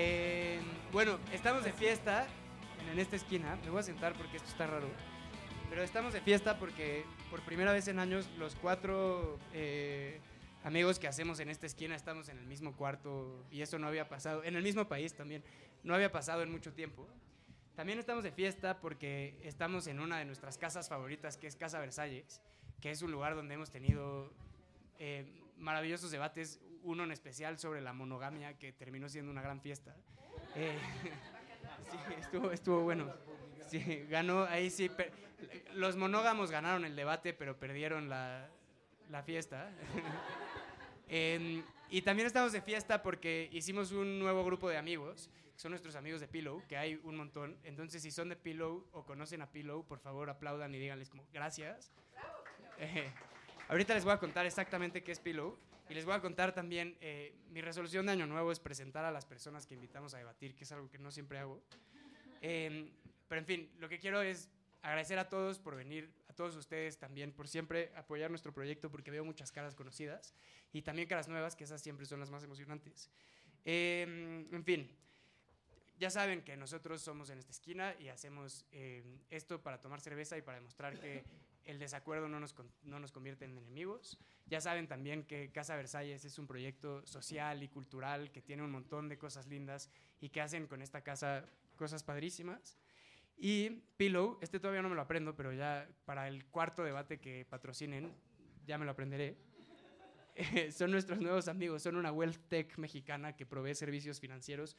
Eh, bueno, estamos de fiesta en esta esquina. Me voy a sentar porque esto está raro. Pero estamos de fiesta porque por primera vez en años los cuatro eh, amigos que hacemos en esta esquina estamos en el mismo cuarto y eso no había pasado, en el mismo país también, no había pasado en mucho tiempo. También estamos de fiesta porque estamos en una de nuestras casas favoritas, que es Casa Versalles, que es un lugar donde hemos tenido eh, maravillosos debates, uno en especial sobre la monogamia, que terminó siendo una gran fiesta. Eh, sí, estuvo, estuvo bueno. Sí, ganó, ahí sí. Los monógamos ganaron el debate, pero perdieron la, la fiesta. Em, y también estamos de fiesta porque hicimos un nuevo grupo de amigos, que son nuestros amigos de Pillow, que hay un montón. Entonces, si son de Pillow o conocen a Pillow, por favor aplaudan y díganles como gracias. Eh, ahorita les voy a contar exactamente qué es Pillow. Y les voy a contar también, eh, mi resolución de año nuevo es presentar a las personas que invitamos a debatir, que es algo que no siempre hago. Em, pero en fin, lo que quiero es agradecer a todos por venir, a todos ustedes también por siempre apoyar nuestro proyecto porque veo muchas caras conocidas y también caras nuevas, que esas siempre son las más emocionantes. Em, en fin, ya saben que nosotros somos en esta esquina y hacemos em, esto para tomar cerveza y para demostrar que el desacuerdo no nos, no nos convierte en enemigos. Ya saben también que Casa Versalles es un proyecto social y cultural que tiene un montón de cosas lindas y que hacen con esta casa cosas padrísimas. Y Pillow, este todavía no me lo aprendo, pero ya para el cuarto debate que patrocinen, ya me lo aprenderé. son nuestros nuevos amigos, son una wealth tech mexicana que provee servicios financieros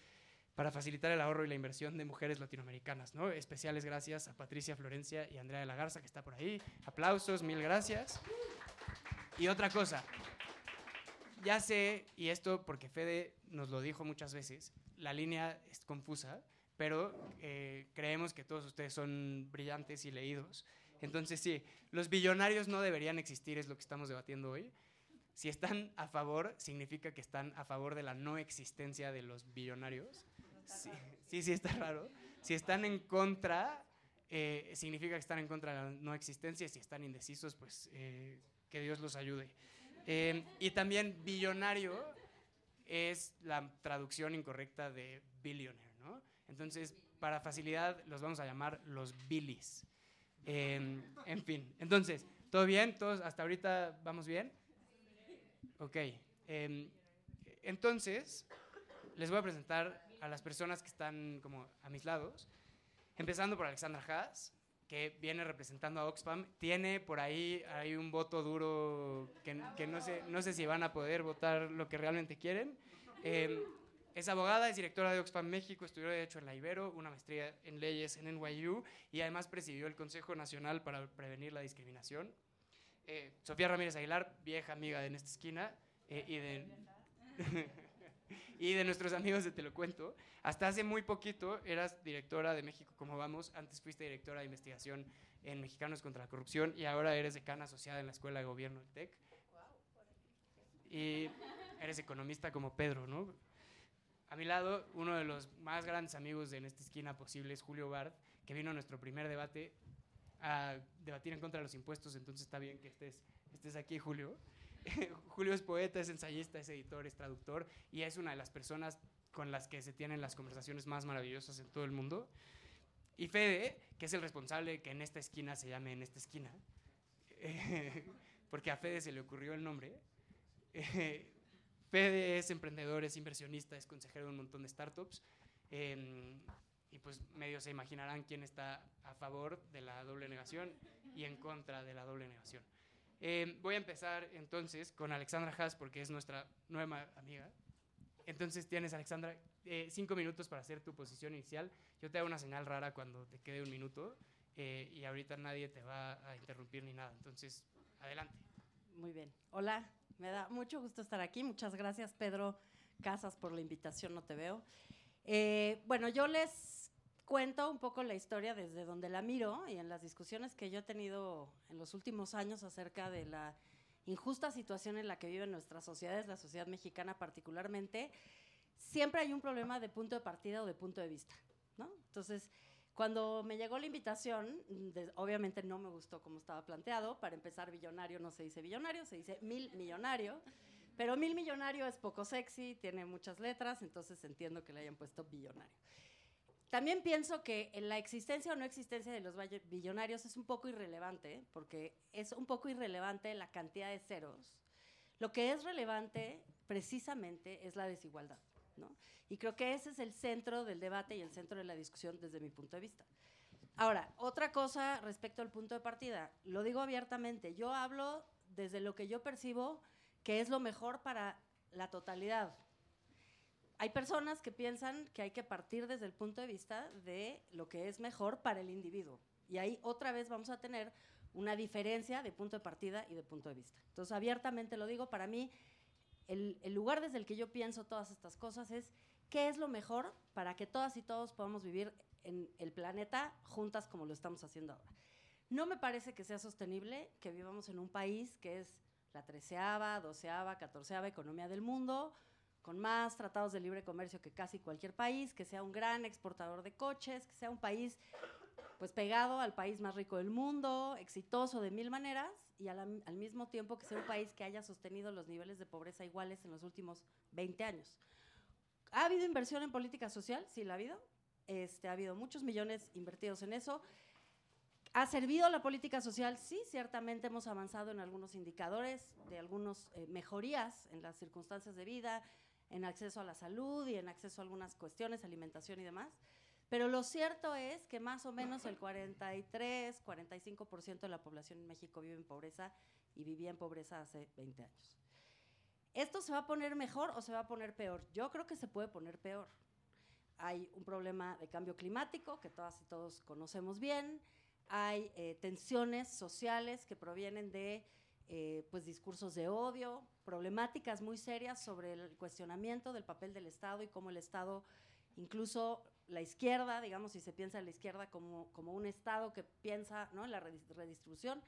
para facilitar el ahorro y la inversión de mujeres latinoamericanas. ¿no? Especiales gracias a Patricia Florencia y Andrea de la Garza, que está por ahí. Aplausos, mil gracias. Y otra cosa, ya sé, y esto porque Fede nos lo dijo muchas veces, la línea es confusa pero eh, creemos que todos ustedes son brillantes y leídos. Entonces, sí, los billonarios no deberían existir, es lo que estamos debatiendo hoy. Si están a favor, significa que están a favor de la no existencia de los billonarios. Sí, sí, está raro. Si están en contra, eh, significa que están en contra de la no existencia. Si están indecisos, pues eh, que Dios los ayude. y también billonario es la traducción incorrecta de billionaire. Entonces, para facilidad, los vamos a llamar los Billys. Em, en fin, entonces, ¿todo bien? ¿Todos hasta ahorita vamos bien? Ok. Em, entonces, les voy a presentar a las personas que están como a mis lados, empezando por Alexandra Haas, que viene representando a Oxfam. Tiene por ahí hay un voto duro que, que, no, sé, no sé si van a poder votar lo que realmente quieren. Eh, es abogada, es directora de Oxfam México, estudió Derecho en la Ibero, una maestría en leyes en NYU y además presidió el Consejo Nacional para Prevenir la Discriminación. Eh, Sofía Ramírez Aguilar, vieja amiga de En esta esquina eh, y, de, y de nuestros amigos de Te lo cuento. Hasta hace muy poquito eras directora de México Como Vamos, antes fuiste directora de investigación en Mexicanos contra la Corrupción y ahora eres decana asociada en la Escuela de Gobierno del TEC. Y eres economista como Pedro, ¿no? A mi lado, uno de los más grandes amigos de En esta esquina posible es Julio Bard, que vino a nuestro primer debate a debatir en contra de los impuestos, entonces está bien que estés, estés aquí, Julio. Julio es poeta, es ensayista, es editor, es traductor y es una de las personas con las que se tienen las conversaciones más maravillosas en todo el mundo. Y Fede, que es el responsable que en esta esquina se llame En esta esquina, porque a Fede se le ocurrió el nombre. Fede es emprendedor, es inversionista, es consejero de un montón de startups. Em, y pues medio se imaginarán quién está a favor de la doble negación y en contra de la doble negación. Em, voy a empezar entonces con Alexandra Haas porque es nuestra nueva amiga. Entonces tienes, Alexandra, eh, cinco minutos para hacer tu posición inicial. Yo te hago una señal rara cuando te quede un minuto eh, y ahorita nadie te va a interrumpir ni nada. Entonces, adelante. Muy bien. Hola, me da mucho gusto estar aquí. Muchas gracias, Pedro Casas, por la invitación. No te veo. Eh, bueno, yo les cuento un poco la historia desde donde la miro y en las discusiones que yo he tenido en los últimos años acerca de la injusta situación en la que viven nuestras sociedades, la sociedad mexicana particularmente, siempre hay un problema de punto de partida o de punto de vista, ¿no? Entonces, cuando me llegó la invitación, obviamente no me gustó cómo estaba planteado. Para empezar, billonario no se dice billonario, se dice mil millonario. Pero mil millonario es poco sexy, tiene muchas letras, entonces entiendo que le hayan puesto billonario. También pienso que la existencia o no existencia de los billonarios es un poco irrelevante, porque es un poco irrelevante la cantidad de ceros. Lo que es relevante precisamente es la desigualdad. ¿no? Y creo que ese es el centro del debate y el centro de la discusión desde mi punto de vista. Ahora, otra cosa respecto al punto de partida, lo digo abiertamente, yo hablo desde lo que yo percibo que es lo mejor para la totalidad. Hay personas que piensan que hay que partir desde el punto de vista de lo que es mejor para el individuo. Y ahí otra vez vamos a tener una diferencia de punto de partida y de punto de vista. Entonces, abiertamente lo digo, para mí, el, el lugar desde el que yo pienso todas estas cosas es qué es lo mejor para que todas y todos podamos vivir en el planeta juntas como lo estamos haciendo ahora. No me parece que sea sostenible que vivamos en un país que es la treceava, doceava, catorceava economía del mundo, con más tratados de libre comercio que casi cualquier país, que sea un gran exportador de coches, que sea un país pues pegado al país más rico del mundo, exitoso de mil maneras y al, al, mismo tiempo que sea un país que haya sostenido los niveles de pobreza iguales en los últimos 20 años. ¿Ha habido inversión en política social? Sí, la ha habido. Este, ha habido muchos millones invertidos en eso. ¿Ha servido la política social? Sí, ciertamente hemos avanzado en algunos indicadores de algunas eh, mejorías en las circunstancias de vida, en acceso a la salud y en acceso a algunas cuestiones, alimentación y demás. Pero lo cierto es que más o menos el 43, 45% de la población en México vive en pobreza y vivía en pobreza hace 20 años. ¿Esto se va a poner mejor o se va a poner peor? Yo creo que se puede poner peor. Hay un problema de cambio climático que todas y todos conocemos bien hay eh, tensiones sociales que provienen de eh, pues, discursos de odio, problemáticas muy serias sobre el cuestionamiento del papel del Estado y cómo el Estado, incluso la izquierda, digamos, si se piensa en la izquierda como, como un Estado que piensa ¿no? en la redistribución,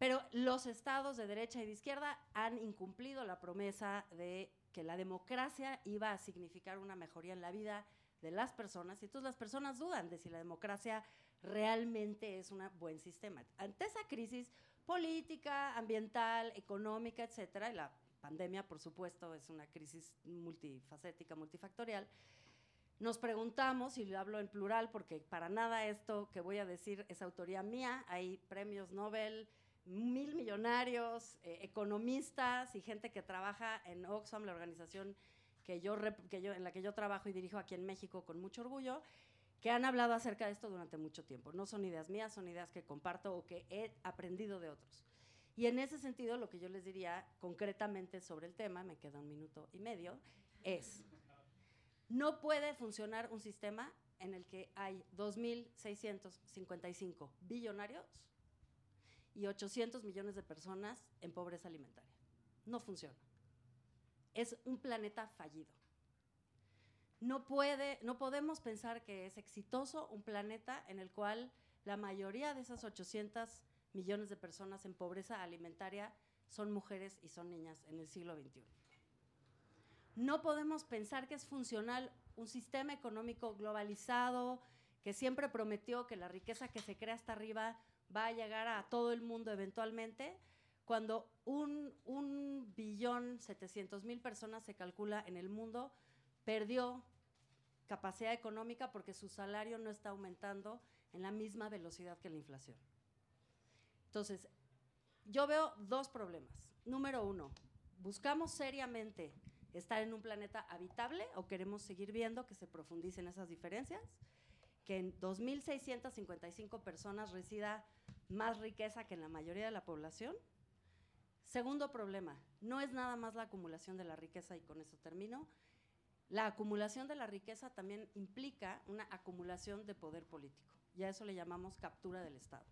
pero los estados de derecha y de izquierda han incumplido la promesa de que la democracia iba a significar una mejoría en la vida de las personas, y entonces las personas dudan de si la democracia realmente es un buen sistema. Ante esa crisis política, ambiental, económica, etcétera, y la pandemia, por supuesto, es una crisis multifacética, multifactorial, nos preguntamos, y lo hablo en plural porque para nada esto que voy a decir es autoría mía, hay premios Nobel, mil millonarios, eh, economistas y gente que trabaja en Oxfam, la organización que yo, que yo, en la que yo trabajo y dirijo aquí en México con mucho orgullo, que han hablado acerca de esto durante mucho tiempo. No son ideas mías, son ideas que comparto o que he aprendido de otros. Y en ese sentido, lo que yo les diría concretamente sobre el tema, me queda un minuto y medio, es, no puede funcionar un sistema en el que hay 2.655 billonarios y 800 millones de personas en pobreza alimentaria. No funciona. Es un planeta fallido no, puede, no podemos pensar que es exitoso un planeta en el cual la mayoría de esas 800 millones de personas en pobreza alimentaria son mujeres y son niñas en el siglo XXI. No podemos pensar que es funcional un sistema económico globalizado que siempre prometió que la riqueza que se crea hasta arriba va a llegar a todo el mundo eventualmente, cuando un, un billón 700 mil personas se calcula en el mundo perdió capacidad económica porque su salario no está aumentando en la misma velocidad que la inflación. Entonces, yo veo dos problemas. Número uno, ¿buscamos seriamente estar en un planeta habitable o queremos seguir viendo que se profundicen esas diferencias? Que en 2.655 personas resida más riqueza que en la mayoría de la población. Segundo problema, no es nada más la acumulación de la riqueza, y con eso termino, la acumulación de la riqueza también implica una acumulación de poder político. Y a eso le llamamos captura del Estado.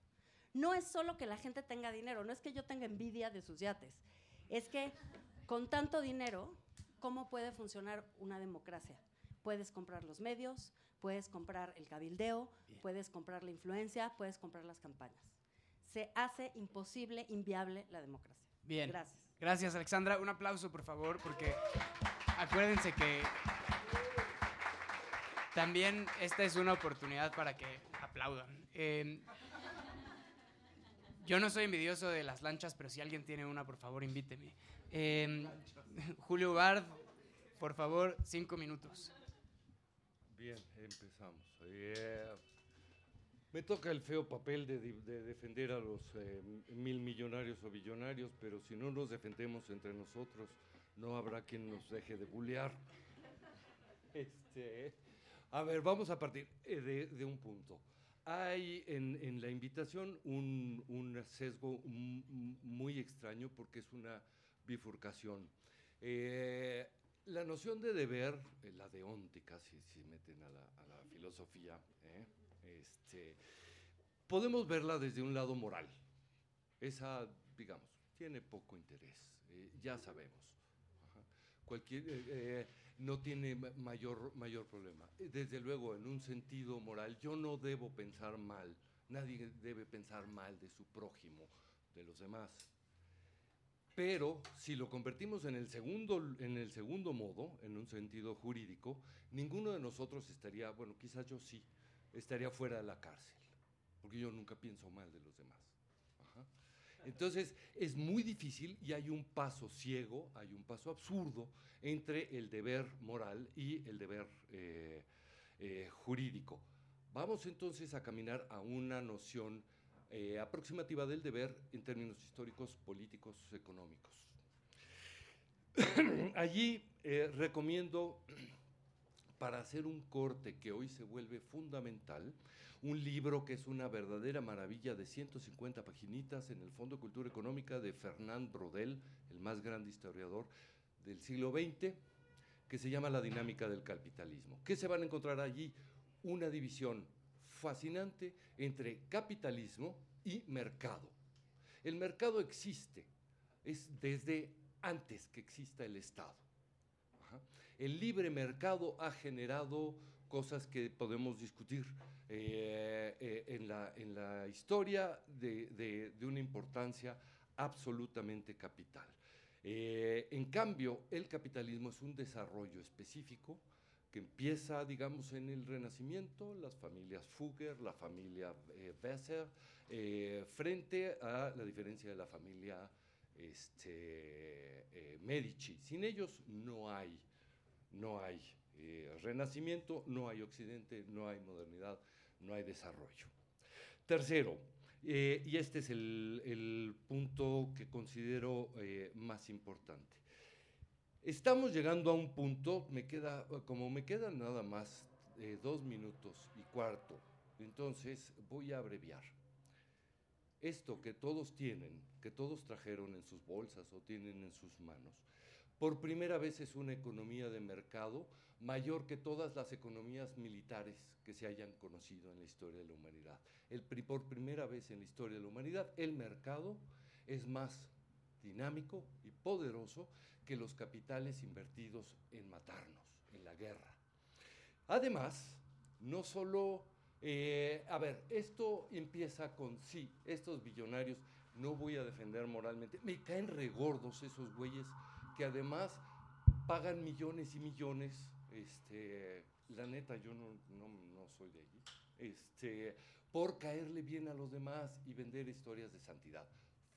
No es solo que la gente tenga dinero, no es que yo tenga envidia de sus yates. Es que con tanto dinero, ¿cómo puede funcionar una democracia? Puedes comprar los medios, puedes comprar el cabildeo, puedes comprar la influencia, puedes comprar las campañas. Se hace imposible, inviable la democracia. Bien. Gracias. Gracias, Alexandra. Un aplauso, por favor, porque acuérdense que también esta es una oportunidad para que aplaudan. Em, Yo no soy envidioso de las lanchas, pero si alguien tiene una, por favor, invíteme. Em, Julio Bard, por favor, cinco minutos. Bien, empezamos. Eh, me toca el feo papel de, defender a los eh, mil millonarios o billonarios, pero si no nos defendemos entre nosotros, no habrá quien nos deje de bullear. Este, a ver, vamos a partir eh, de un punto. Hay en, la invitación un, sesgo muy extraño porque es una bifurcación. Eh, la noción de deber, eh, la deóntica, si, si meten a la, filosofía, este, podemos verla desde un lado moral. Esa, digamos, tiene poco interés, ya sabemos. Cualquier, no tiene mayor, mayor problema. Desde luego, en un sentido moral, yo no debo pensar mal, nadie debe pensar mal de su prójimo, de los demás. Pero si lo convertimos en el segundo, en el segundo modo, en un sentido jurídico, ninguno de nosotros estaría, bueno, quizás yo sí, estaría fuera de la cárcel, porque yo nunca pienso mal de los demás. Entonces es muy difícil y hay un paso ciego, hay un paso absurdo entre el deber moral y el deber eh, eh, jurídico. Vamos entonces a caminar a una noción eh, aproximativa del deber en términos históricos, políticos, económicos. Allí recomiendo, para hacer un corte que hoy se vuelve fundamental, un libro que es una verdadera maravilla de 150 paginitas en el Fondo Cultura Económica de Fernand Brodel, el más grande historiador del siglo XX, que se llama La dinámica del capitalismo. ¿Qué se van a encontrar allí? Una división fascinante entre capitalismo y mercado. El mercado existe, es desde antes que exista el Estado. El libre mercado ha generado cosas que podemos discutir eh, eh, en, la, en, la, historia de, de, una importancia absolutamente capital. Eh, en cambio, el capitalismo es un desarrollo específico que empieza, digamos, en el Renacimiento, las familias Fugger, la familia Besser, frente a la diferencia de la familia este, Medici. Sin ellos no hay, no hay renacimiento, no hay occidente, no hay modernidad, no hay desarrollo. Tercero, eh, y este es el, punto que considero eh, más importante. Estamos llegando a un punto, me queda, como me quedan nada más eh, dos minutos y cuarto, entonces voy a abreviar. Esto que todos tienen, que todos trajeron en sus bolsas o tienen en sus manos, por primera vez es una economía de mercado mayor que todas las economías militares que se hayan conocido en la historia de la humanidad. El, por primera vez en la historia de la humanidad, el mercado es más dinámico y poderoso que los capitales invertidos en matarnos, en la guerra. Además, no solo, eh, a ver, esto empieza con, sí, estos billonarios, no voy a defender moralmente, me caen regordos esos güeyes que además pagan millones y millones, este, la neta yo no, no, soy de allí, este, por caerle bien a los demás y vender historias de santidad.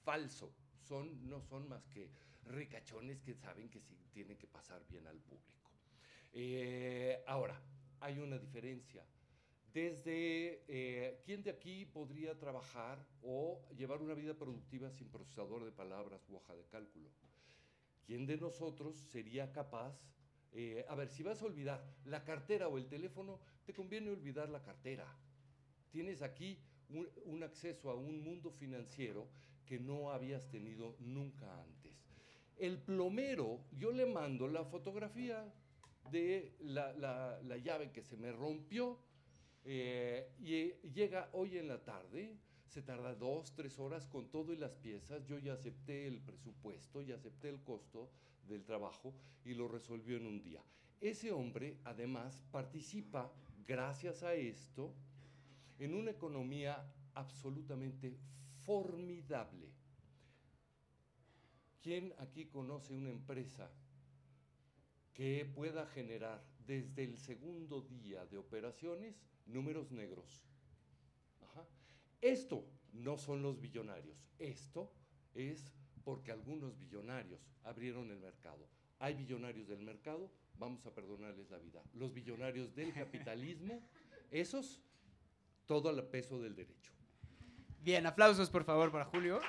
Falso, son, no son más que ricachones que saben que sí tienen que pasar bien al público. Eh, ahora, hay una diferencia. Desde eh, quién de aquí podría trabajar o llevar una vida productiva sin procesador de palabras u hoja de cálculo. ¿Quién de nosotros sería capaz? Eh, a ver, si vas a olvidar la cartera o el teléfono, te conviene olvidar la cartera. Tienes aquí un, acceso a un mundo financiero que no habías tenido nunca antes. El plomero, yo le mando la fotografía de la, llave que se me rompió eh, y llega hoy en la tarde se tarda dos, tres horas con todo y las piezas. Yo ya acepté el presupuesto, ya acepté el costo del trabajo y lo resolvió en un día. Ese hombre, además, participa, gracias a esto, en una economía absolutamente formidable. ¿Quién aquí conoce una empresa que pueda generar desde el segundo día de operaciones números negros? Esto no son los billonarios. Esto es porque algunos billonarios abrieron el mercado. Hay billonarios del mercado, vamos a perdonarles la vida. Los billonarios del capitalismo, esos, todo al peso del derecho. Bien, aplausos por favor para Julio.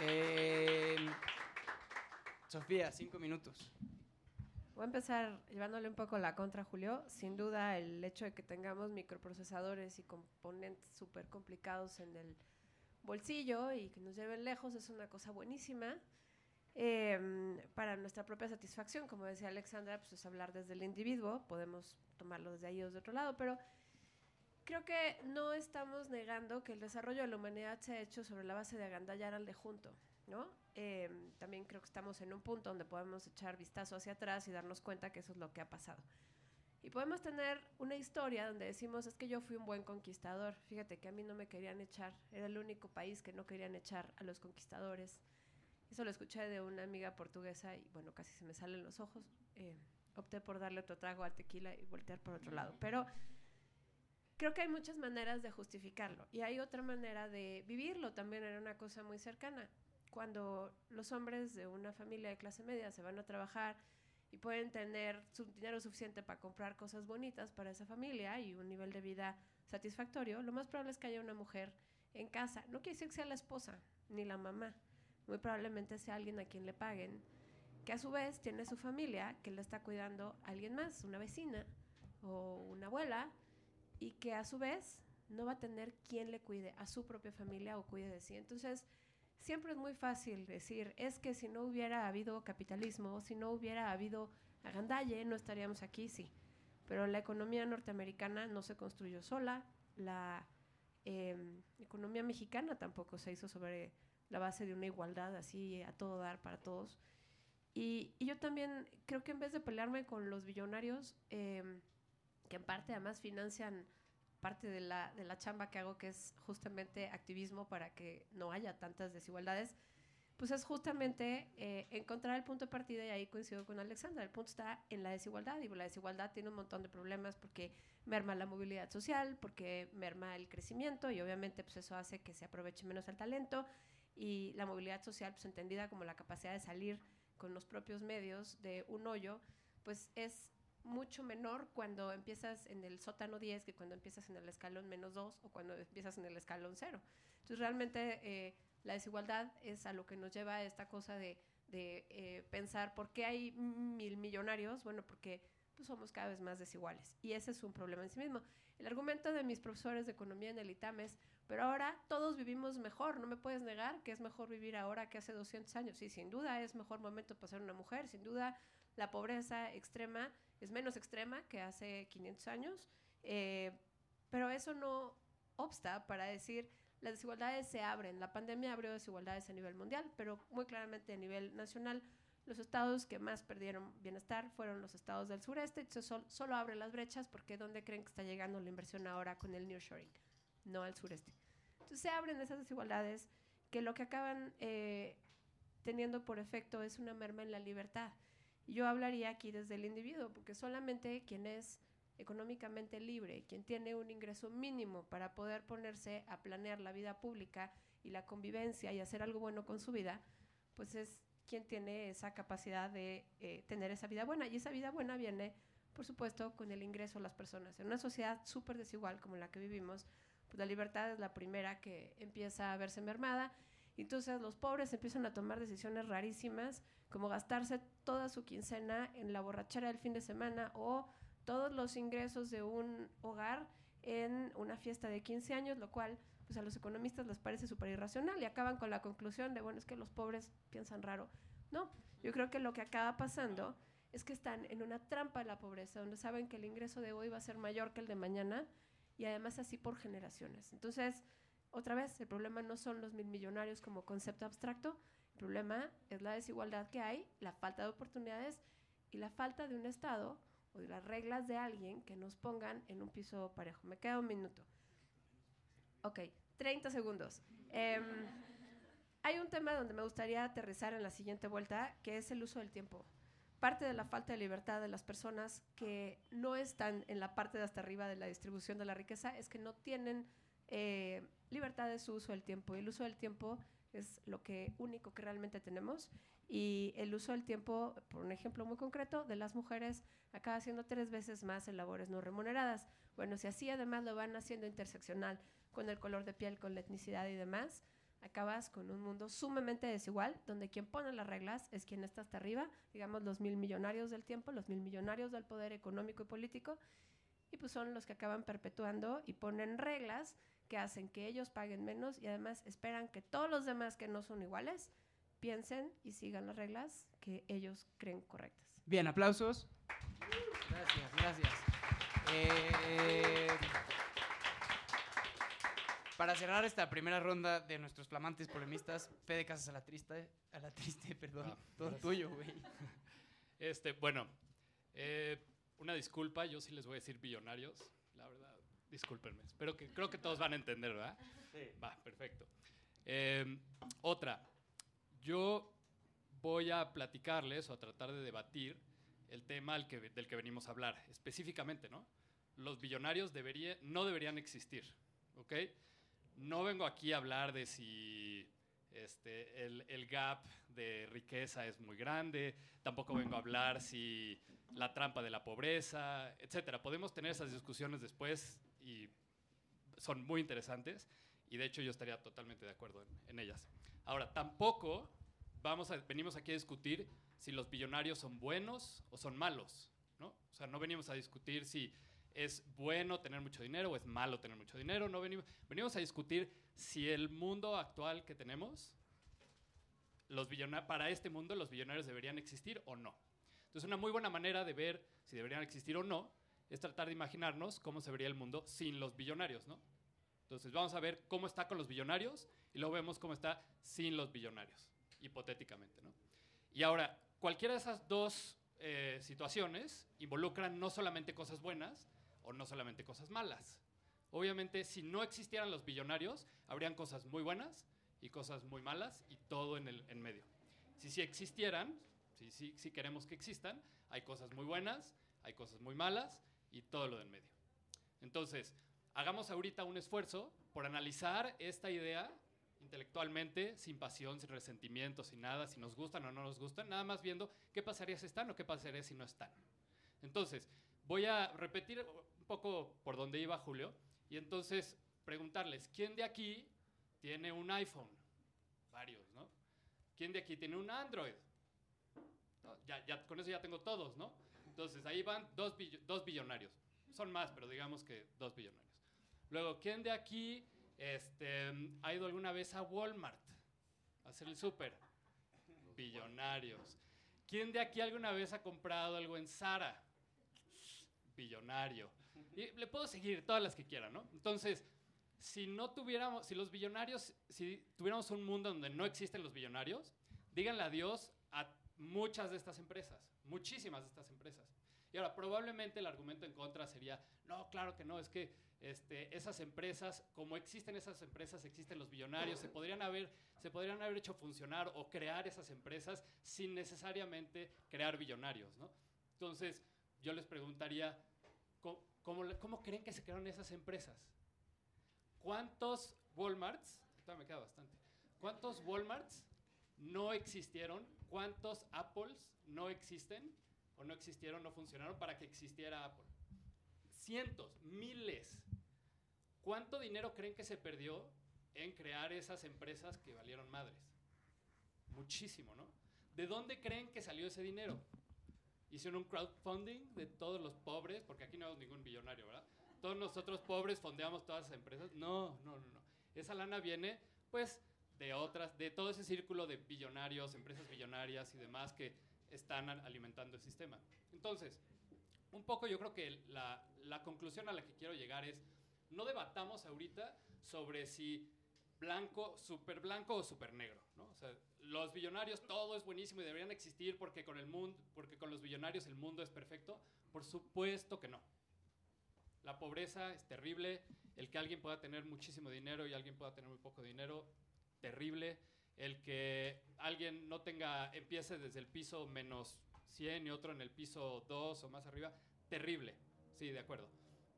Eh, Sofía, cinco minutos. Voy a empezar llevándole un poco la contra, Julio. Sin duda, el hecho de que tengamos microprocesadores y componentes súper complicados en el bolsillo y que nos lleven lejos es una cosa buenísima. Em, para nuestra propia satisfacción, como decía Alexandra, pues es hablar desde el individuo, podemos tomarlo desde ahí o desde otro lado, pero creo que no estamos negando que el desarrollo de la humanidad se ha hecho sobre la base de agandallar al de junto, ¿no? Em, también creo que estamos en un punto donde podemos echar vistazo hacia atrás y darnos cuenta que eso es lo que ha pasado. Y podemos tener una historia donde decimos, es que yo fui un buen conquistador. Fíjate que a mí no me querían echar, era el único país que no querían echar a los conquistadores. Eso lo escuché de una amiga portuguesa y bueno, casi se me salen los ojos. Eh, opté por darle otro trago al tequila y voltear por otro lado. Pero creo que hay muchas maneras de justificarlo y hay otra manera de vivirlo también era una cosa muy cercana. Cuando los hombres de una familia de clase media se van a trabajar y pueden tener su dinero suficiente para comprar cosas bonitas para esa familia y un nivel de vida satisfactorio, lo más probable es que haya una mujer en casa. No quiere decir que sea la esposa ni la mamá, muy probablemente sea alguien a quien le paguen, que a su vez tiene su familia que le está cuidando alguien más, una vecina o una abuela, y que a su vez no va a tener quien le cuide a su propia familia o cuide de sí. Entonces, siempre es muy fácil decir, es que si no hubiera habido capitalismo, si no hubiera habido agandalle, no estaríamos aquí, sí. Pero la economía norteamericana no se construyó sola, la em, economía mexicana tampoco se hizo sobre la base de una igualdad así a todo dar para todos. Y, yo también creo que en vez de pelearme con los billonarios, em, que en parte además financian parte de la, de la chamba que hago, que es justamente activismo para que no haya tantas desigualdades, pues es justamente eh, encontrar el punto de partida y ahí coincido con Alexandra. El punto está en la desigualdad y la desigualdad tiene un montón de problemas porque merma la movilidad social, porque merma el crecimiento y obviamente pues eso hace que se aproveche menos el talento y la movilidad social pues entendida como la capacidad de salir con los propios medios de un hoyo, pues es mucho menor cuando empiezas en el sótano 10 que cuando empiezas en el escalón menos 2 o cuando empiezas en el escalón 0. Entonces realmente eh, la desigualdad es a lo que nos lleva a esta cosa de, de eh, pensar por qué hay mil millonarios, bueno, porque pues, somos cada vez más desiguales y ese es un problema en sí mismo. El argumento de mis profesores de economía en el ITAM es, pero ahora todos vivimos mejor, no me puedes negar que es mejor vivir ahora que hace 200 años. Sí, sin duda es mejor momento para ser una mujer, sin duda la pobreza extrema es menos extrema que hace 500 años, eh, pero eso no obsta para decir las desigualdades se abren. La pandemia abrió desigualdades a nivel mundial, pero muy claramente a nivel nacional. Los estados que más perdieron bienestar fueron los estados del sureste. Entonces solo abre las brechas porque ¿dónde creen que está llegando la inversión ahora con el nearshoring? No al sureste. Entonces se abren esas desigualdades que lo que acaban eh, teniendo por efecto es una merma en la libertad. Yo hablaría aquí desde el individuo, porque solamente quien es económicamente libre, quien tiene un ingreso mínimo para poder ponerse a planear la vida pública y la convivencia y hacer algo bueno con su vida, pues es quien tiene esa capacidad de eh, tener esa vida buena. Y esa vida buena viene, por supuesto, con el ingreso de las personas. En una sociedad súper desigual como la que vivimos, pues la libertad es la primera que empieza a verse mermada. Entonces los pobres empiezan a tomar decisiones rarísimas como gastarse toda su quincena en la borrachera del fin de semana o todos los ingresos de un hogar en una fiesta de 15 años, lo cual pues a los economistas les parece súper irracional y acaban con la conclusión de, bueno, es que los pobres piensan raro. No, yo creo que lo que acaba pasando es que están en una trampa de la pobreza, donde saben que el ingreso de hoy va a ser mayor que el de mañana y además así por generaciones. Entonces, otra vez, el problema no son los mil millonarios como concepto abstracto, problema es la desigualdad que hay, la falta de oportunidades y la falta de un Estado o de las reglas de alguien que nos pongan en un piso parejo. Me queda un minuto. Ok, 30 segundos. Em, hay un tema donde me gustaría aterrizar en la siguiente vuelta, que es el uso del tiempo. parte de la falta de libertad de las personas que no están en la parte de hasta arriba de la distribución de la riqueza es que no tienen eh, libertad de su uso del tiempo. Y el uso del tiempo es lo que único que realmente tenemos. Y el uso del tiempo, por un ejemplo muy concreto, de las mujeres acaba siendo tres veces más en labores no remuneradas. Bueno, si así además lo van haciendo interseccional con el color de piel, con la etnicidad y demás, acabas con un mundo sumamente desigual, donde quien pone las reglas es quien está hasta arriba, digamos los mil millonarios del tiempo, los mil millonarios del poder económico y político, y pues son los que acaban perpetuando y ponen reglas que hacen que ellos paguen menos y además esperan que todos los demás que no son iguales piensen y sigan las reglas que ellos creen correctas. Bien, aplausos. Gracias, gracias. Eh, para cerrar esta primera ronda de nuestros flamantes polemistas, Fede Casas a la triste, a la triste, perdón, Ah, todo gracias. tuyo, güey. Este, bueno, eh, una disculpa, yo sí les voy a decir billonarios, discúlpenme. Espero que, creo que todos van a entender, ¿verdad? Sí. Va, perfecto. Eh, otra, yo voy a platicarles o a tratar de debatir el tema al que, del que venimos a hablar, específicamente, ¿no? Los billonarios debería, no deberían existir, ¿ok? No vengo aquí a hablar de si este, el, el gap de riqueza es muy grande, tampoco vengo a hablar si la trampa de la pobreza, etcétera. Podemos tener esas discusiones después y son muy interesantes y de hecho yo estaría totalmente de acuerdo en, en ellas. Ahora, tampoco vamos a, venimos aquí a discutir si los billonarios son buenos o son malos, ¿no? O sea, no venimos a discutir si es bueno tener mucho dinero o es malo tener mucho dinero, no venimos, venimos a discutir si el mundo actual que tenemos, los para este mundo los billonarios deberían existir o no. Entonces, una muy buena manera de ver si deberían existir o no es tratar de imaginarnos cómo se vería el mundo sin los billonarios, ¿no? Entonces, vamos a ver cómo está con los billonarios y luego vemos cómo está sin los billonarios, hipotéticamente, ¿no? Y ahora, cualquiera de esas dos eh, situaciones involucran no solamente cosas buenas o no solamente cosas malas. Obviamente, si no existieran los billonarios, habrían cosas muy buenas y cosas muy malas y todo en el en medio. Si sí existieran, si, si, si queremos que existan, hay cosas muy buenas, hay cosas muy malas y todo lo del medio. Entonces, hagamos ahorita un esfuerzo por analizar esta idea intelectualmente, sin pasión, sin resentimiento, sin nada, si nos gustan o no nos gustan, nada más viendo qué pasaría si están o qué pasaría si no están. Entonces, voy a repetir un poco por donde iba Julio y entonces preguntarles, ¿quién de aquí tiene un iPhone? Varios, ¿no? ¿Quién de aquí tiene un Android? Ya, ya, con eso ya tengo todos, ¿no? Entonces, ahí van dos, bill- dos billonarios. Son más, pero digamos que dos billonarios. Luego, ¿quién de aquí este, ha ido alguna vez a Walmart a hacer el súper? Billonarios. ¿Quién de aquí alguna vez ha comprado algo en Zara? Billonario. Y le puedo seguir todas las que quieran, ¿no? Entonces, si no tuviéramos, si los billonarios, si tuviéramos un mundo donde no existen los billonarios, díganle adiós a muchas de estas empresas, muchísimas de estas empresas. Y ahora, probablemente el argumento en contra sería, no, claro que no, es que este, esas empresas, como existen esas empresas, existen los billonarios, se podrían, haber, se podrían haber hecho funcionar o crear esas empresas sin necesariamente crear billonarios, ¿no? Entonces, yo les preguntaría, ¿cómo, cómo, creen que se crearon esas empresas? ¿Cuántos Walmarts, ahorita me queda bastante, cuántos Walmarts no existieron? ¿Cuántos Apples no existen o no existieron, no funcionaron para que existiera Apple? Cientos, miles. ¿Cuánto dinero creen que se perdió en crear esas empresas que valieron madres? Muchísimo, ¿no? ¿De dónde creen que salió ese dinero? Hicieron un crowdfunding de todos los pobres, porque aquí no hay ningún billonario, ¿verdad? Todos nosotros pobres fondeamos todas esas empresas. No, no, no, no. Esa lana viene, pues, de otras, de todo ese círculo de billonarios, empresas billonarias y demás que están alimentando el sistema. Entonces, un poco yo creo que la, la conclusión a la que quiero llegar es, no debatamos ahorita sobre si blanco, súper blanco o súper negro. O sea, los billonarios todo es buenísimo y deberían existir porque con el mundo, porque con los billonarios el mundo es perfecto. Por supuesto que no. La pobreza es terrible, el que alguien pueda tener muchísimo dinero y alguien pueda tener muy poco dinero, terrible. El que alguien no tenga, empiece desde el piso menos 100 y otro en el piso 2 o más arriba, terrible. Sí, de acuerdo.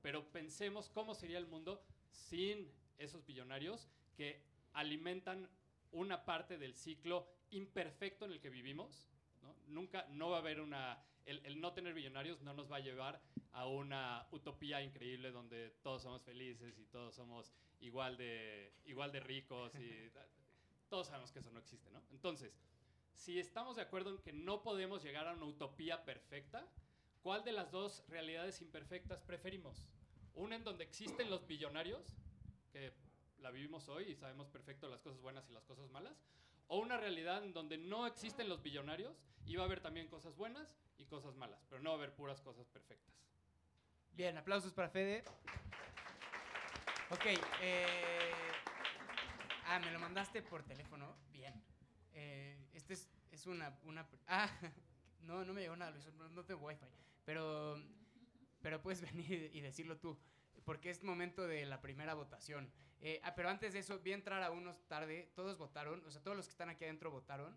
Pero pensemos cómo sería el mundo sin esos billonarios que alimentan una parte del ciclo imperfecto en el que vivimos. Nunca, no va a haber una... El no tener billonarios no nos va a llevar a una utopía increíble donde todos somos felices y todos somos igual de, igual de ricos y todos sabemos que eso no existe, ¿no? Entonces, si estamos de acuerdo en que no podemos llegar a una utopía perfecta, ¿cuál de las dos realidades imperfectas preferimos? Una en donde existen los billonarios, que la vivimos hoy y sabemos perfecto las cosas buenas y las cosas malas, o una realidad en donde no existen los billonarios y va a haber también cosas buenas y cosas malas, pero no va a haber puras cosas perfectas. Bien, aplausos para Fede. Ok, eh, ah, me lo mandaste por teléfono. Bien. Eh, este es, es una, una... Ah, no, no me llegó nada, Luis, no, tengo wifi. Pero, pero puedes venir y decirlo tú, porque es momento de la primera votación. Eh, ah, pero antes de eso, vi entrar a unos tarde, todos votaron, o sea, todos los que están aquí adentro votaron.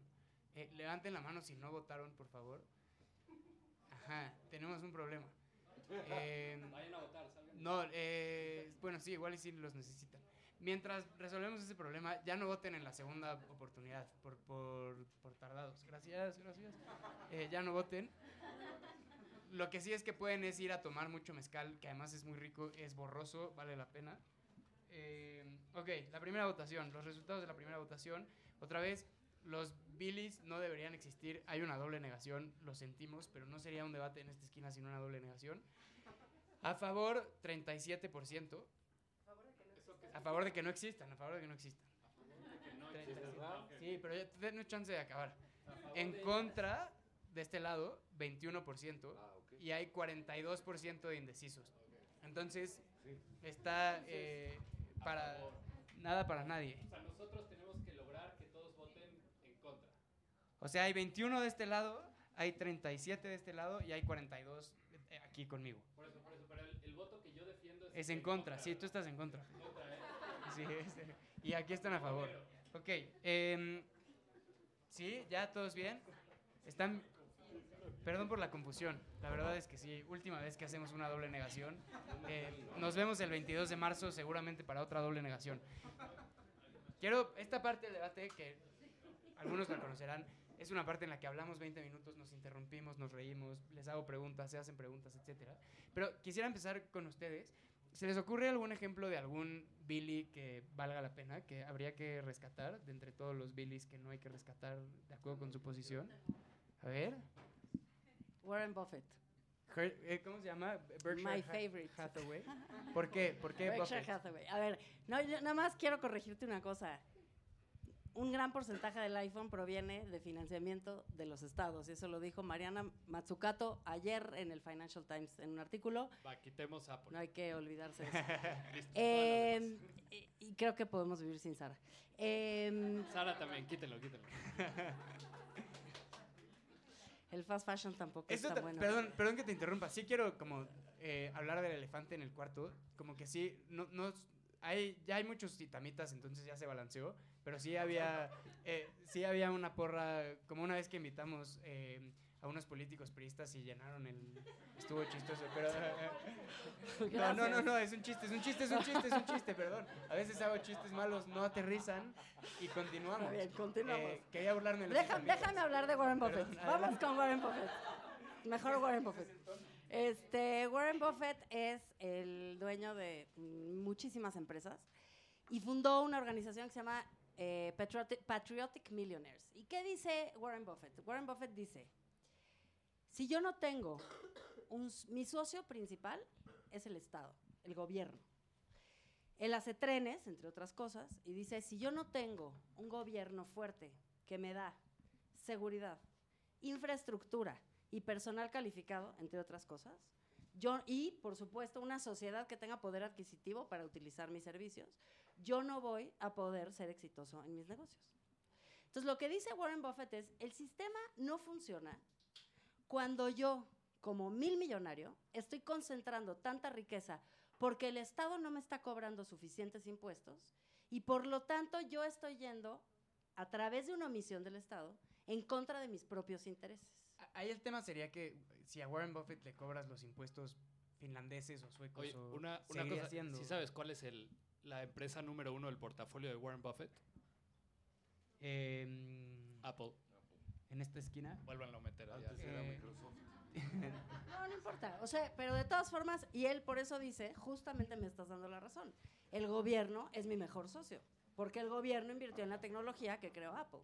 Eh, levanten la mano si no votaron, por favor. Ajá, tenemos un problema. Eh, Vayan a votar, salgan. no, eh, bueno, sí, igual y sí los necesitan. Mientras resolvemos ese problema, ya no voten en la segunda oportunidad por, por, por tardados. Gracias, gracias. Eh, ya no voten. Lo que sí es que pueden es ir a tomar mucho mezcal, que además es muy rico, es borroso, vale la pena. Eh, ok, la primera votación, los resultados de la primera votación. Otra vez, los Billys no deberían existir. Hay una doble negación, lo sentimos, pero no sería un debate en esta esquina sin una doble negación. A favor, 37%. A favor de que no existan, a favor de que no existan. 37. Sí, pero ya chance de acabar. En contra, de este lado, 21%. Ah. Y hay 42% de indecisos. Entonces, está eh, para nada para nadie. O sea, nosotros tenemos que lograr que todos voten en contra. O sea, hay 21 de este lado, hay 37 de este lado y hay 42 eh, aquí conmigo. Por eso, por eso, pero el, el voto que yo defiendo es... Es en contra, sí, tú estás en contra. Contra, ¿eh? Sí, es- y aquí están a favor. Ok, em, sí, ya todos bien. Están. Perdón por la confusión. La verdad es que sí, última vez que hacemos una doble negación. Eh, nos vemos el 22 de marzo, seguramente para otra doble negación. Quiero esta parte del debate que algunos la conocerán. Es una parte en la que hablamos 20 minutos, nos interrumpimos, nos reímos, les hago preguntas, se hacen preguntas, etcétera. Pero quisiera empezar con ustedes. ¿Se les ocurre algún ejemplo de algún Billy que valga la pena, que habría que rescatar de entre todos los Billys que no hay que rescatar de acuerdo con su posición? A ver. Warren Buffett. Her- eh, ¿Cómo se llama? Berkshire My Ha- favorite. Hathaway. ¿Por qué? ¿Por qué Berkshire Buffett? Hathaway. A ver, no, yo nada más quiero corregirte una cosa. Un gran porcentaje del iPhone proviene de financiamiento de los estados. Y eso lo dijo Mariana Mazzucato ayer en el Financial Times en un artículo. Va, quitemos Apple. No hay que olvidarse de eso. Listo. Eh, y, y creo que podemos vivir sin Sara. Eh, Sara también, quítenlo, quítenlo. el fast fashion tampoco Eso está bueno. Perdón, perdón que te interrumpa. Sí quiero como eh, hablar del elefante en el cuarto. Como que sí, no, no, hay, ya hay muchos titamitas, entonces ya se balanceó. Pero sí había, eh, sí había una porra, como una vez que invitamos eh, a unos políticos priistas y llenaron el... Estuvo chistoso, pero... No, no, no, no, es un chiste, es un chiste, es un chiste, es un chiste, perdón. A veces hago chistes malos, no aterrizan y continuamos. Bien, continuamos. Eh, quería burlarme de los Deja- déjame hablar de Warren Buffett. Perdón, Vamos adelante. con Warren Buffett. Mejor Warren Buffett. Este, Warren Buffett es el dueño de muchísimas empresas y fundó una organización que se llama eh, Patriotic, Millionaires. ¿Y qué dice Warren Buffett? Warren Buffett dice, si yo no tengo un mi socio principal es el Estado, el gobierno. Él hace trenes, entre otras cosas, y dice, si yo no tengo un gobierno fuerte que me da seguridad, infraestructura y personal calificado, entre otras cosas, yo, y por supuesto una sociedad que tenga poder adquisitivo para utilizar mis servicios, yo no voy a poder ser exitoso en mis negocios. Entonces lo que dice Warren Buffett es, el sistema no funciona cuando yo, como mil millonario, estoy concentrando tanta riqueza porque el Estado no me está cobrando suficientes impuestos y por lo tanto yo estoy yendo a través de una omisión del Estado en contra de mis propios intereses. Ahí el tema sería que si a Warren Buffett le cobras los impuestos finlandeses o suecos Oye, o una, una cosa, siendo- ¿sí sabes cuál es el, la empresa número uno del portafolio de Warren Buffett? Em, Apple. en esta esquina. Vuélvanlo a meter allá. Antes era Eh, Microsoft. No, no importa. O sea, pero de todas formas, y él por eso dice, justamente me estás dando la razón. El gobierno es mi mejor socio, porque el gobierno invirtió en la tecnología que creó Apple.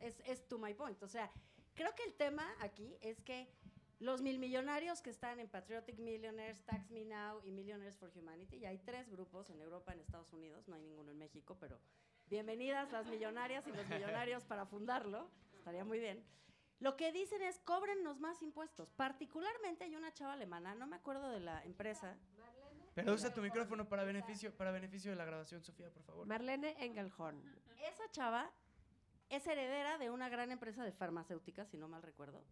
Es, es to my point. O sea, creo que el tema aquí es que los mil millonarios que están en Patriotic Millionaires, Tax Me Now y Millionaires for Humanity, y hay tres grupos en Europa, en Estados Unidos, no hay ninguno en México, pero bienvenidas las millonarias y los millonarios para fundarlo, estaría muy bien. Lo que dicen es, cóbrennos más impuestos. Particularmente hay una chava alemana, no me acuerdo de la empresa. Pero usa tu micrófono para beneficio, para beneficio de la grabación, Sofía, por favor. Marlene Engelhorn. Esa chava es heredera de una gran empresa de farmacéuticas, si no mal recuerdo.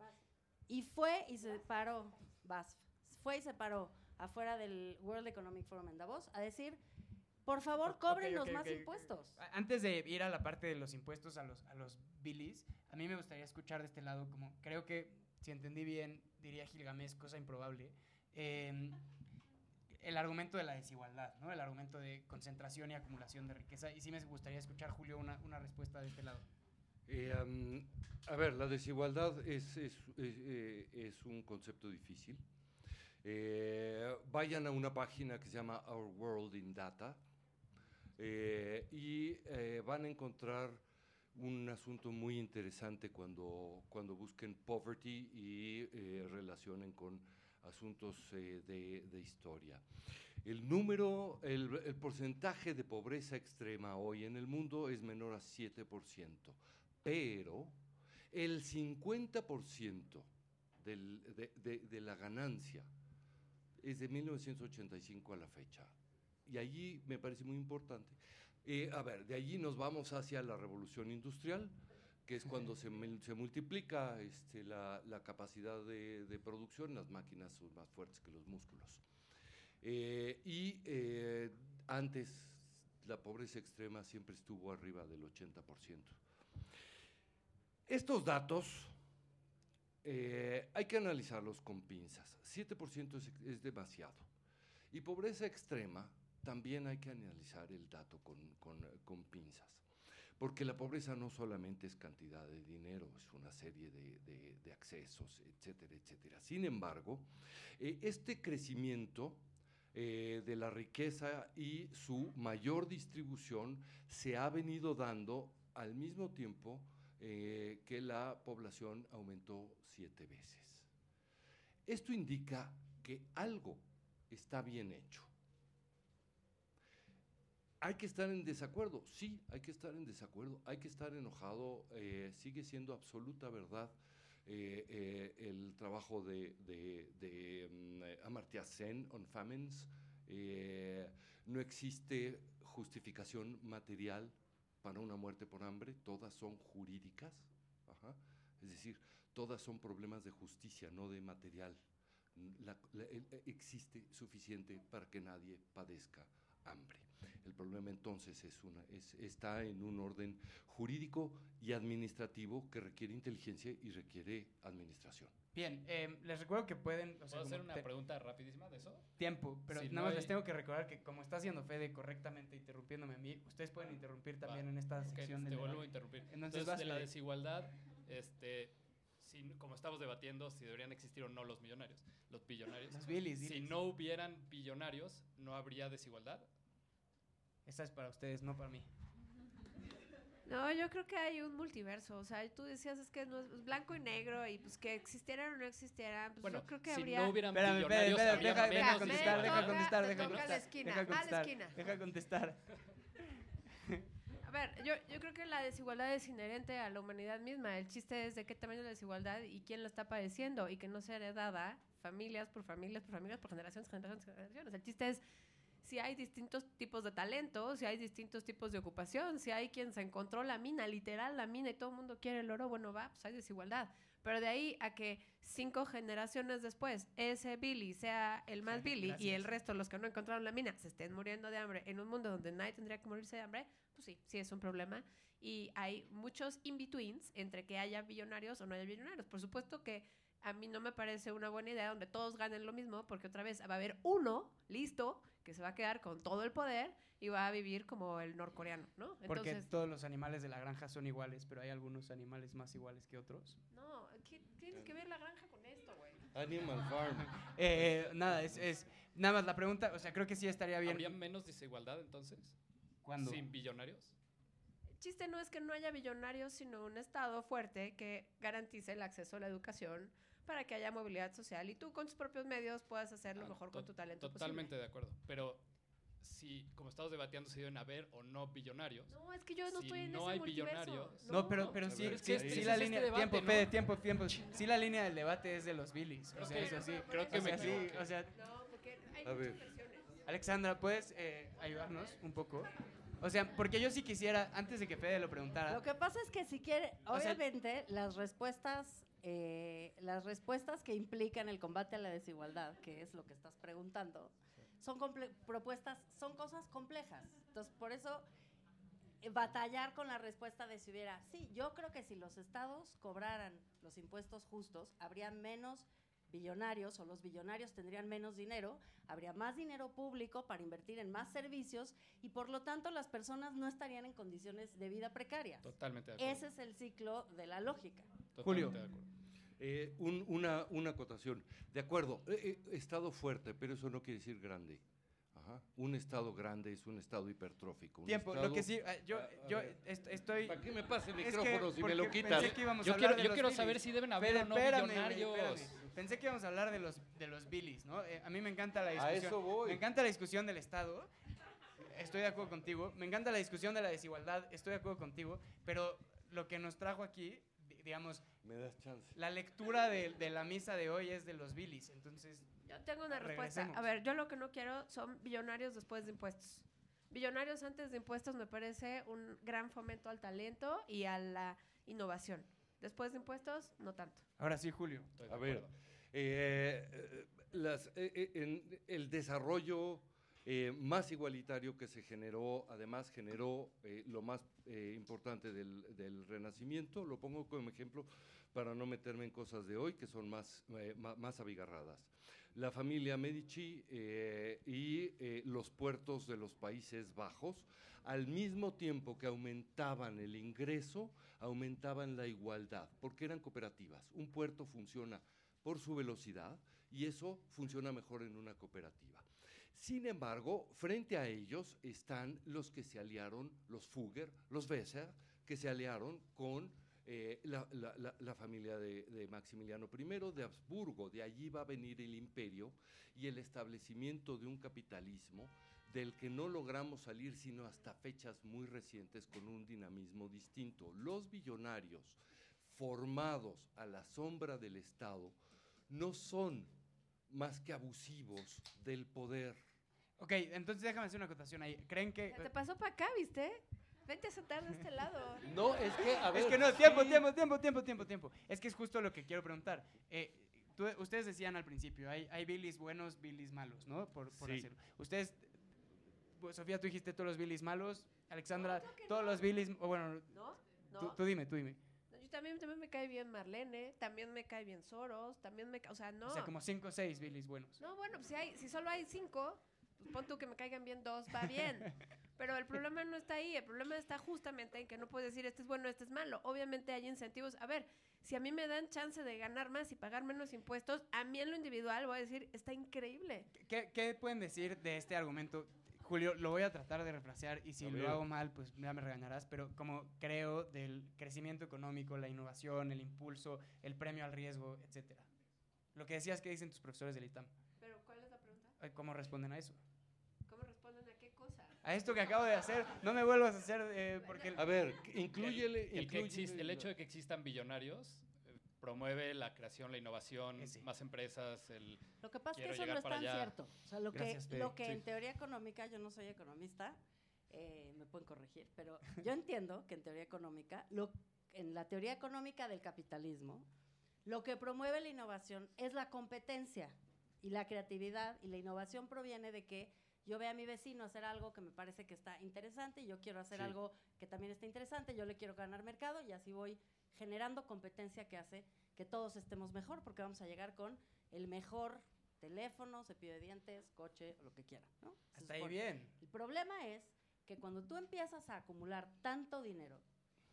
Y fue y se paró, BASF, fue y se paró afuera del World Economic Forum en Davos a decir, por favor, cóbrenos ok, más impuestos. Antes de ir a la parte de los impuestos a los, a los bilis, a mí me gustaría escuchar de este lado, como creo que, si entendí bien, diría Gilgamesh, cosa improbable, em, el argumento de la desigualdad, ¿no? El argumento de concentración y acumulación de riqueza. Y sí me gustaría escuchar, Julio, una, una respuesta de este lado. Eh, am, a ver, la desigualdad es, es, es, eh, es un concepto difícil. Eh, vayan a una página que se llama Our World in Data eh, y eh, van a encontrar un asunto muy interesante cuando, cuando busquen poverty y eh, relacionen con asuntos de, de historia. El número, el, el porcentaje de pobreza extrema hoy en el mundo es menor a 7%, pero el 50% del- de, la ganancia es de 1985 a la fecha. Y allí me parece muy importante. Eh, a ver, de allí nos vamos hacia la revolución industrial, que es cuando se, mul- se multiplica este, la, capacidad de, de producción, las máquinas son más fuertes que los músculos. Eh, y eh, antes la pobreza extrema siempre estuvo arriba del 80%. Estos datos eh, hay que analizarlos con pinzas. 7% es, es demasiado. Y pobreza extrema también hay que analizar el dato con, con, pinzas. Porque la pobreza no solamente es cantidad de dinero, es una serie de, de- de accesos, etcétera, etcétera. Sin embargo, eh, este crecimiento eh, de la riqueza y su mayor distribución se ha venido dando al mismo tiempo eh, que la población aumentó siete veces. Esto indica que algo está bien hecho. Hay que estar en desacuerdo, sí, hay que estar en desacuerdo, hay que estar enojado, eh, sigue siendo absoluta verdad eh, el trabajo de, mm, Amartya Sen on famines. No existe justificación material para una muerte por hambre, todas son jurídicas, es decir, todas son problemas de justicia, no de material. Eh, existe suficiente para que nadie padezca hambre. El problema entonces es una, es- está en un orden jurídico y administrativo que requiere inteligencia y requiere administración. Bien, em, les recuerdo que pueden... o sea, ¿Puedo hacer una te- pregunta rapidísima de eso? tiempo, pero Si nada no más les hay- tengo que recordar que como está haciendo Fede correctamente interrumpiéndome a mí, ustedes pueden interrumpir también Va. en esta sección te del vuelvo a debate. interrumpir. Entonces, Entonces, de la desigualdad, este, si- como estamos debatiendo si deberían existir o no los millonarios, los billonarios. Los bilis, si no hubieran billonarios, ¿no habría desigualdad? Esta es para ustedes, no para mí. No, yo creo que hay un multiverso. O sea, tú decías es que no es es blanco y negro y pues que existieran o no existieran. Pues Bueno, yo creo que si habría. no hubieran Espérame, espérame, espérame, habría deja, deja contestar, deja contestar, te deja contestar. esquina, Deja a la contestar, esquina. deja contestar. A ver, yo, yo creo que la desigualdad es inherente a la humanidad misma. El chiste es de qué tamaño es la desigualdad y quién la está padeciendo y que no sea heredada familias por familias por familias por generaciones, generaciones, generaciones. El chiste es si hay distintos tipos de talento, si hay distintos tipos de ocupación, si hay quien se encontró la mina, literal la mina y todo el mundo quiere el oro, bueno, va, pues hay desigualdad. Pero de ahí a que cinco generaciones después ese Billy sea el más Sí, Billy y gracias. el resto, los que no encontraron la mina, se estén muriendo de hambre en un mundo donde nadie tendría que morirse de hambre, pues sí, sí es un problema. Y hay muchos in-betweens entre que haya billonarios o no haya billonarios. Por supuesto que a mí no me parece una buena idea donde todos ganen lo mismo, porque otra vez va a haber uno listo que se va a quedar con todo el poder y va a vivir como el norcoreano, ¿no? Porque Entonces, todos los animales de la granja son iguales, pero hay algunos animales más iguales que otros. no, ¿qué tienes que ver la granja con esto, güey? Animal Farm. Eh, nada, es, es- nada más la pregunta, o sea, creo que sí estaría bien. ¿Habría menos desigualdad entonces? ¿Cuándo? ¿Sin billonarios? El chiste no es que no haya billonarios, sino un Estado fuerte que garantice el acceso a la educación para que haya movilidad social y tú con tus propios medios puedas hacer lo Ah, mejor con tu talento Totalmente de acuerdo. Pero si, como estamos debatiendo, si deben haber o no billonarios. posible. No, es que yo no Si estoy en no ese hay multiverso. billonarios- No, pero, No, pero a sí, sí, ¿qué- sí qué es la este línea, debate, tiempo, no? Fede, tiempo, tiempo. Sí la línea del debate es de los Billys. O sea, eso sí. creo que o sea, me sí, o sea, No, porque hay A muchas versiones. Alexandra, ¿puedes eh, ayudarnos un poco? O sea, porque yo sí quisiera, antes de que Fede lo preguntara, Lo que pasa es que si quiere, O sea- obviamente, las respuestas, eh, las respuestas que implican el combate a la desigualdad, que es lo que estás preguntando, son comple- propuestas, son cosas complejas. Entonces, por eso eh, batallar con la respuesta de si hubiera, sí, yo creo que si los estados cobraran los impuestos justos, habría menos billonarios o los billonarios tendrían menos dinero, habría más dinero público para invertir en más servicios y por lo tanto las personas no estarían en condiciones de vida precarias. Totalmente de acuerdo. Ese es el ciclo de la lógica. Totalmente Julio. de acuerdo. Eh, un- una, una acotación. De acuerdo, eh, eh, estado fuerte, pero eso no quiere decir grande. Ajá. Un estado grande es un estado hipertrófico. un tiempo, lo que sí, eh, yo, A- a yo est- estoy... ¿Para qué me pasa el es que micrófono si me lo quitas? pensé que íbamos a Yo hablar quiero, de yo los quiero Billys. saber si deben haber o no espérame. Pensé que íbamos a hablar de los, de los Billys, ¿no? Eh, a mí me encanta la A discusión. eso voy. Me encanta la discusión del Estado. Estoy de acuerdo contigo. Me encanta la discusión de la desigualdad. Estoy de acuerdo contigo. Pero lo que nos trajo aquí, di- digamos, Me das chance. la lectura de, de la misa de hoy es de los Billys. Entonces, Yo tengo una respuesta. A ver, yo lo que no quiero son billonarios después de impuestos. Billonarios antes de impuestos me parece un gran fomento al talento y a la innovación. Después de impuestos, no tanto. ahora sí, Julio. Estoy de A ver, eh, eh, las, eh, eh, en el desarrollo eh, más igualitario que se generó, además generó eh, lo más eh, importante del, del Renacimiento, lo pongo como ejemplo para no meterme en cosas de hoy que son más, eh, más abigarradas. La familia Medici eh, y eh, los puertos de los Países Bajos, al mismo tiempo que aumentaban el ingreso, aumentaban la igualdad, porque eran cooperativas. Un puerto funciona por su velocidad y eso funciona mejor en una cooperativa. Sin embargo, frente a ellos están los que se aliaron, los Fugger, los Besser, que se aliaron con eh, la, familia de, de Maximiliano I de Habsburgo. De allí va a venir el imperio y el establecimiento de un capitalismo del que no logramos salir sino hasta fechas muy recientes con un dinamismo distinto. Los billonarios formados a la sombra del Estado no son más que abusivos del poder. Ok, entonces déjame hacer una acotación ahí. ¿Creen que...? Te pasó para acá, ¿viste? Vente a sentar de este lado. No, es que, a ver, Es que no, tiempo, sí. tiempo, tiempo, tiempo, tiempo, tiempo. Es que es justo lo que quiero preguntar. Eh, tú- ustedes decían al principio, hay, hay Billys buenos, Billys malos, ¿no? Por, por Sí. hacerlo. Ustedes, pues, Sofía, tú dijiste todos los Billys malos. Alexandra, todos los Billys, o bueno, ¿No? ¿No? tú, tú dime, tú dime. No, Yo también, también me cae bien Marlene, también me cae bien Soros, también me O sea, no. O sea, como cinco o seis Billys buenos. No, bueno, pues si, hay, si solo hay cinco, pues pon tú que me caigan bien dos, va bien. Pero el problema no está ahí, el problema está justamente en que no puedes decir este es bueno, este es malo. Obviamente hay incentivos. A ver, si a mí me dan chance de ganar más y pagar menos impuestos, a mí en lo individual voy a decir, está increíble. ¿Qué, qué pueden decir de este argumento? Julio, lo voy a tratar de refrasear y si lo ver. hago mal, pues ya me regañarás, pero como creo del crecimiento económico, la innovación, el impulso, el premio al riesgo, etcétera. Lo que decías que dicen tus profesores del ITAM. Pero ¿cuál es la pregunta? Eh, ¿Cómo responden a eso? ¿Cómo responden a qué cosa? A esto que acabo de hacer, no me vuelvas a hacer eh, porque... el- A ver, incluyele, El, que existe- el hecho de que existan billonarios eh, promueve la creación, la innovación, Ese. más empresas, el... Lo que pasa es que eso no es tan allá. cierto. O sea, lo que, Gracias, Fede. lo que Sí. en teoría económica, yo no soy economista, eh, me pueden corregir, pero yo entiendo que en teoría económica, lo, en la teoría económica del capitalismo, lo que promueve la innovación es la competencia y la creatividad y la innovación proviene de que yo veo a mi vecino hacer algo que me parece que está interesante y yo quiero hacer Sí. algo que también está interesante, yo le quiero ganar mercado y así voy generando competencia que hace que todos estemos mejor, porque vamos a llegar con el mejor teléfono, cepillo de dientes, coche, lo que quiera, ¿no? Hasta ahí bien. El problema es que cuando tú empiezas a acumular tanto dinero,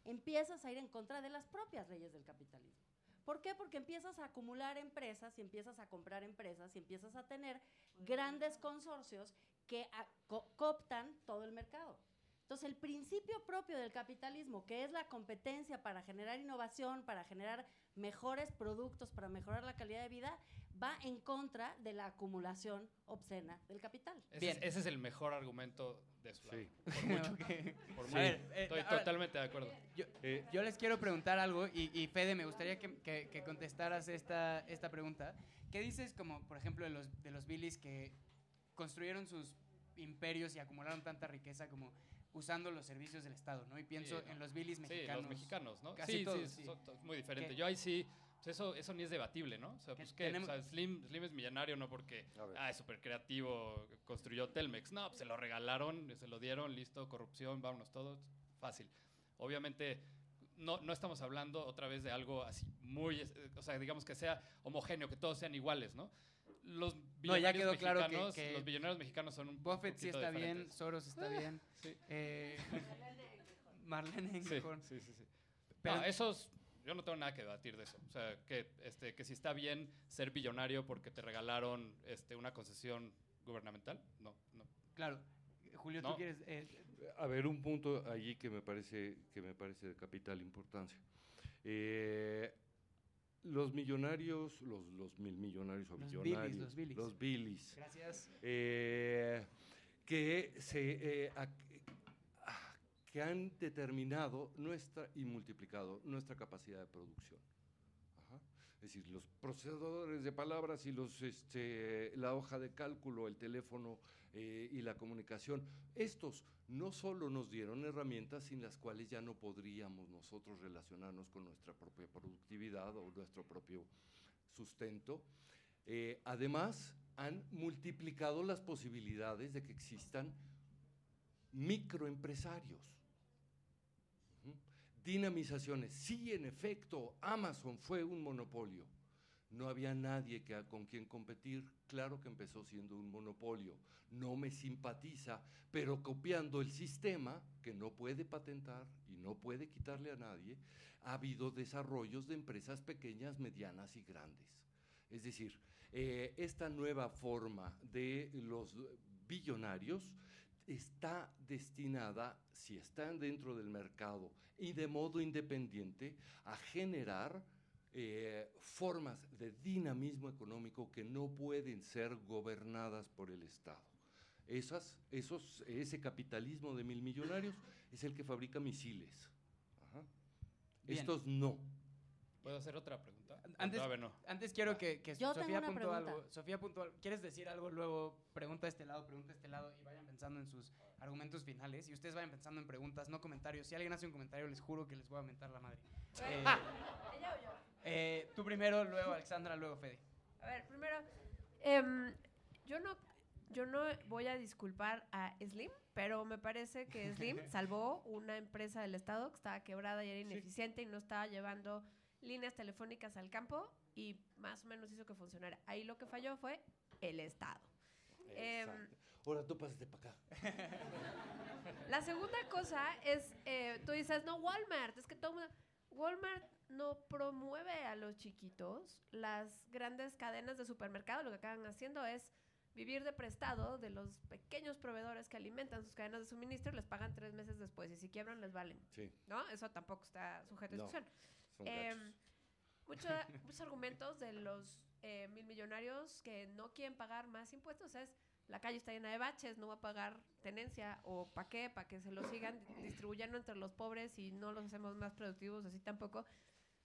empiezas a ir en contra de las propias leyes del capitalismo. ¿Por qué? Porque empiezas a acumular empresas y empiezas a comprar empresas y empiezas a tener grandes consorcios que a- co- cooptan todo el mercado. Entonces, el principio propio del capitalismo, que es la competencia para generar innovación, para generar mejores productos, para mejorar la calidad de vida, va en contra de la acumulación obscena del capital. Ese, Bien. Es, ese es el mejor argumento de su lado. Sí. Por mucho. ver, eh, Estoy ahora- totalmente de acuerdo. Yo, Eh, yo les quiero preguntar algo y, y Fede, me gustaría que, que- que contestaras esta, esta pregunta. ¿Qué dices como, por ejemplo, de los, de los Billys que construyeron sus imperios y acumularon tanta riqueza como usando los servicios del Estado, ¿no? Y pienso Sí, en los Billys mexicanos. Sí, los mexicanos, ¿no? Casi sí, todos, sí, sí. son- es muy diferente. Que- Yo ahí sí, pues eso, eso ni es debatible, ¿no? O sea, Que pues qué, tenemos- o sea, Slim, Slim es millonario no porque, ah, es súper creativo, construyó Telmex. No, pues se lo regalaron, se lo dieron, listo, corrupción, vámonos todos, fácil. Obviamente, no, no estamos hablando otra vez de algo así muy, o sea, digamos que sea homogéneo, que todos sean iguales, ¿no? Los No, ya quedó claro que- los billonarios mexicanos son un Buffett sí está bien. Soros está bien. sí. eh, Marlene Engelhorn. sí, sí, sí. Pero- no, esos, yo no tengo nada que debatir de eso. O sea, que, este, que si está bien ser billonario porque te regalaron este, una concesión gubernamental, no, no. Claro. Julio, ¿tú quieres...? eh, A ver, un punto allí que me parece, que me parece de capital importancia. Eh, los millonarios, los, los mil millonarios o Los millonarios, Billys, los Billys. los Billys, gracias. eh, que, se, eh, ah, que han determinado nuestra y multiplicado nuestra capacidad de producción. Es decir, los procesadores de palabras y los, este, la hoja de cálculo, el teléfono eh, y la comunicación, estos no solo nos dieron herramientas sin las cuales ya no podríamos nosotros relacionarnos con nuestra propia productividad o nuestro propio sustento, eh, además han multiplicado las posibilidades de que existan microempresarios. Dinamizaciones. Sí, en efecto, Amazon fue un monopolio. No había nadie que, con quien competir. Claro que empezó siendo un monopolio. No me simpatiza, pero copiando el sistema, que no puede patentar y no puede quitarle a nadie, ha habido desarrollos de empresas pequeñas, medianas y grandes. Es decir, eh, esta nueva forma de los billonarios está destinada, si están dentro del mercado y de modo independiente, a generar eh, formas de dinamismo económico que no pueden ser gobernadas por el Estado. Esas, esos, ese capitalismo de mil millonarios es el que fabrica misiles. Ajá. Estos no. ¿Puedo hacer otra pregunta? Antes- A ver, no. Antes quiero que, Yo Sofía apuntó pregunta. algo. Sofía apuntó algo. ¿Quieres decir algo? Luego pregunta a este lado, pregunta a este lado y vayan pensando en sus argumentos finales. Y ustedes vayan pensando en preguntas, no comentarios. Si alguien hace un comentario, les juro que les voy a mentar la madre. Eh, eh, tú primero, luego Alexandra, luego Fede. A ver, primero, em, yo no yo no voy a disculpar a Slim, pero me parece que Slim salvó una empresa del Estado que estaba quebrada y era ineficiente y no estaba llevando líneas telefónicas al campo y más o menos hizo que funcionara. Ahí lo que falló fue el Estado. Em. Ahora tú pásate para acá. La segunda cosa es, eh, tú dices, no, Walmart, es que todo mundo- Walmart no promueve a los chiquitos. Las grandes cadenas de supermercado lo que acaban haciendo es vivir de prestado de los pequeños proveedores que alimentan sus cadenas de suministro y les pagan tres meses después y si quiebran les valen, Sí, ¿no? Eso tampoco está sujeto a discusión. Son Em, mucho- muchos argumentos de los eh, mil millonarios que no quieren pagar más impuestos es la calle está llena de baches, no va a pagar tenencia o para qué, para que se lo sigan di- distribuyendo entre los pobres y no los hacemos más productivos, así tampoco.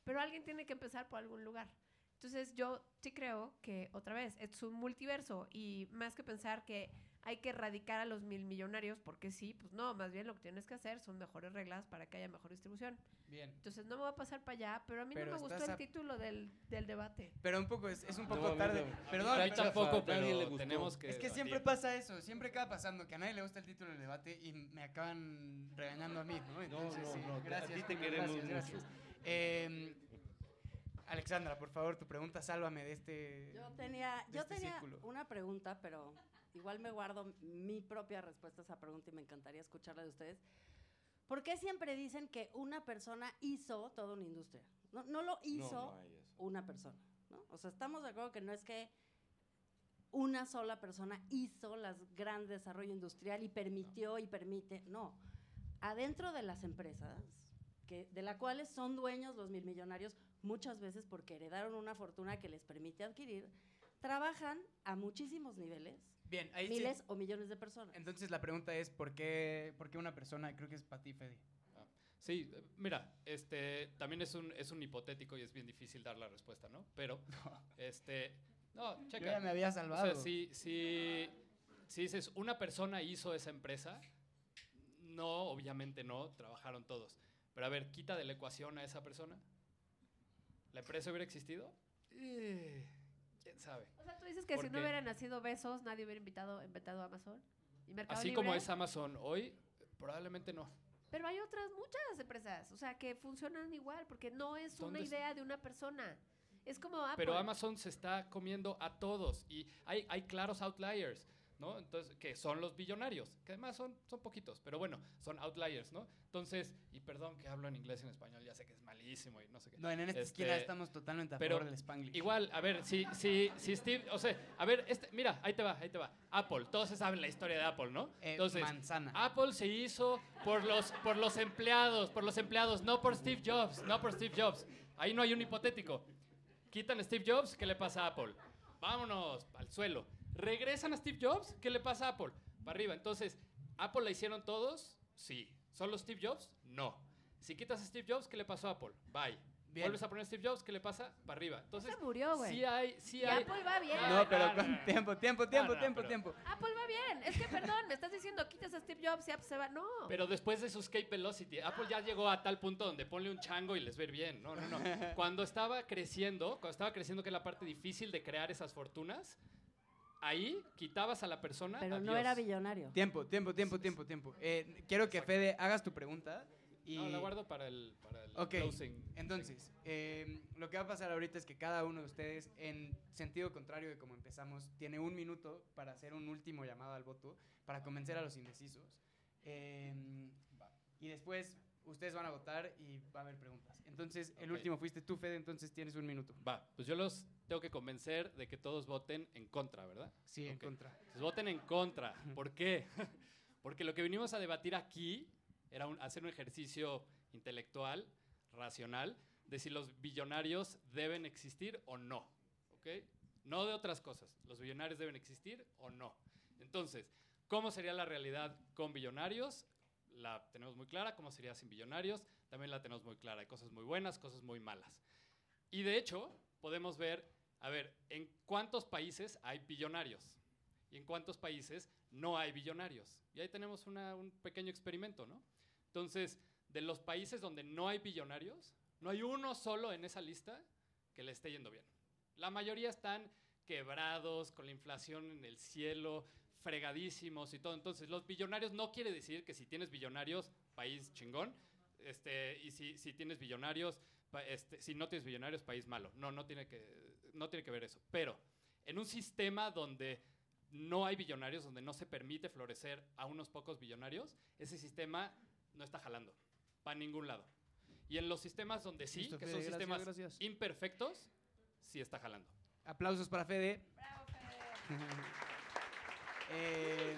Pero alguien tiene que empezar por algún lugar. Entonces yo sí creo que otra vez es un multiverso y más que pensar que hay que erradicar a los mil millonarios porque sí, pues no, más bien lo que tienes que hacer son mejores reglas para que haya mejor distribución. Bien. Entonces no me va a pasar para allá, pero a mí Pero no me gustó el a- título del, del debate. Pero un poco, es, es un No, poco a mí tarde. no. Perdón, a mí tampoco, a nadie pero le gustó. tenemos que Es que siempre pasa eso, siempre acaba pasando que a nadie le gusta el título del debate y me acaban regañando a mí, ¿no? Entonces, no, sí, no, a gracias. ti te queremos gracias, gracias. Eh, Alexandra, por favor, tu pregunta, sálvame de este... Yo tenía, yo este tenía círculo. una pregunta, pero igual me guardo mi propia respuesta a esa pregunta y me encantaría escucharla de ustedes. ¿Por qué siempre dicen que una persona hizo toda una industria? No, no lo hizo No, no una persona, ¿no? O sea, estamos de acuerdo que no es que una sola persona hizo el gran desarrollo industrial y permitió y permite, no. Adentro de las empresas, que, de las cuales son dueños los mil millonarios, muchas veces porque heredaron una fortuna que les permite adquirir, trabajan a muchísimos niveles, Bien, ahí sí. miles o millones de personas. Entonces la pregunta es, ¿por qué, por qué una persona, creo que es para ti, Fede? Sí, eh, mira, este también es un, es un hipotético y es bien difícil dar la respuesta, ¿no? Pero, este, no, Yo checa. ya me había O salvado. sea, si, si, si dices una persona hizo esa empresa, no, obviamente no, trabajaron todos. Pero a ver, quita de la ecuación a esa persona. ¿La empresa hubiera existido? Eh, ¿Quién sabe? O sea, tú dices que ¿Por si no hubieran nacido besos, nadie hubiera invitado, inventado a Amazon. Y Mercado Así Libre. como es Amazon hoy, probablemente no. Pero hay otras muchas empresas, o sea, que funcionan igual, porque no es una ¿Dónde es- idea de una persona. Es como Apple. Pero Amazon se está comiendo a todos y hay, hay claros outliers, ¿no? Entonces, que son los billonarios, que además son, son poquitos, pero bueno, son outliers, ¿no? Entonces, y perdón que hablo en inglés y en español, ya sé que es malísimo y no sé qué. No, en esta Este, esquina estamos totalmente a pero favor del Spanglish. Igual, a ver, si, si, si Steve, o sea, a ver, este, mira, ahí te va, ahí te va. Apple, todos se saben la historia de Apple, ¿no? Eh, Entonces, manzana. Apple se hizo por los, por los empleados, por los empleados, no por Steve Jobs, no por Steve Jobs. Ahí no hay un hipotético. Quitan a Steve Jobs, ¿qué le pasa a Apple? Vámonos al suelo. Regresan a Steve Jobs, ¿qué le pasa a Apple? Para arriba. Entonces, ¿Apple la hicieron todos? Sí. ¿Solo Steve Jobs? No. Si quitas a Steve Jobs, ¿qué le pasó a Apple? Bye. Bien. Vuelves a poner a Steve Jobs, ¿qué le pasa? Para arriba. Entonces, se murió, güey. sí hay, sí Y hay. Apple va bien. No, pero con tiempo, tiempo, tiempo, No, no, tiempo, pero- tiempo. Apple va bien. Es que, perdón, me estás diciendo quitas a Steve Jobs y Apple se va. No. Pero después de su escape velocity, Apple ya llegó a tal punto donde ponle un chango y les ir bien. No, no, no. Cuando estaba creciendo, cuando estaba creciendo, que es la parte difícil de crear esas fortunas, ahí quitabas a la persona. Pero no adiós. era billonario. Tiempo, tiempo, tiempo, tiempo, tiempo. Eh, quiero que Fede hagas tu pregunta y... No, la guardo para el, para el Ok, closing. entonces, eh, lo que va a pasar ahorita es que cada uno de ustedes, en sentido contrario de como empezamos, tiene un minuto para hacer un último llamado al voto, para convencer a los indecisos. Eh, y después ustedes van a votar y va a haber preguntas. Entonces, el Ok. último fuiste tú, Fede, entonces tienes un minuto. Va, pues yo los tengo que convencer de que todos voten en contra, ¿verdad? Sí, en Ok. contra. Pues voten en contra. ¿Por qué? Porque lo que vinimos a debatir aquí era un- hacer un ejercicio intelectual, racional, de si los billonarios deben existir o no. ¿Ok? No de otras cosas. ¿Los billonarios deben existir o no? Entonces, ¿cómo sería la realidad con billonarios? La tenemos muy clara. ¿Cómo sería sin billonarios? También la tenemos muy clara. Hay cosas muy buenas, cosas muy malas. Y de hecho, podemos ver, a ver, en cuántos países hay billonarios y en cuántos países no hay billonarios. Y ahí tenemos un pequeño experimento, ¿no? Entonces, de los países donde no hay billonarios, no hay uno solo en esa lista que le esté yendo bien. La mayoría están quebrados, con la inflación en el cielo, fregadísimos y todo. Entonces, los billonarios no quiere decir que si tienes billonarios, país chingón, este, y si, si tienes billonarios, este, si no tienes billonarios, país malo. No, no tiene, que, no tiene que ver eso. Pero en un sistema donde no hay billonarios, donde no se permite florecer a unos pocos billonarios, ese sistema no está jalando para ningún lado. Y en los sistemas donde sí, Listo, que Fede, son gracias, sistemas gracias. imperfectos, sí está jalando. Aplausos para Fede. Eh,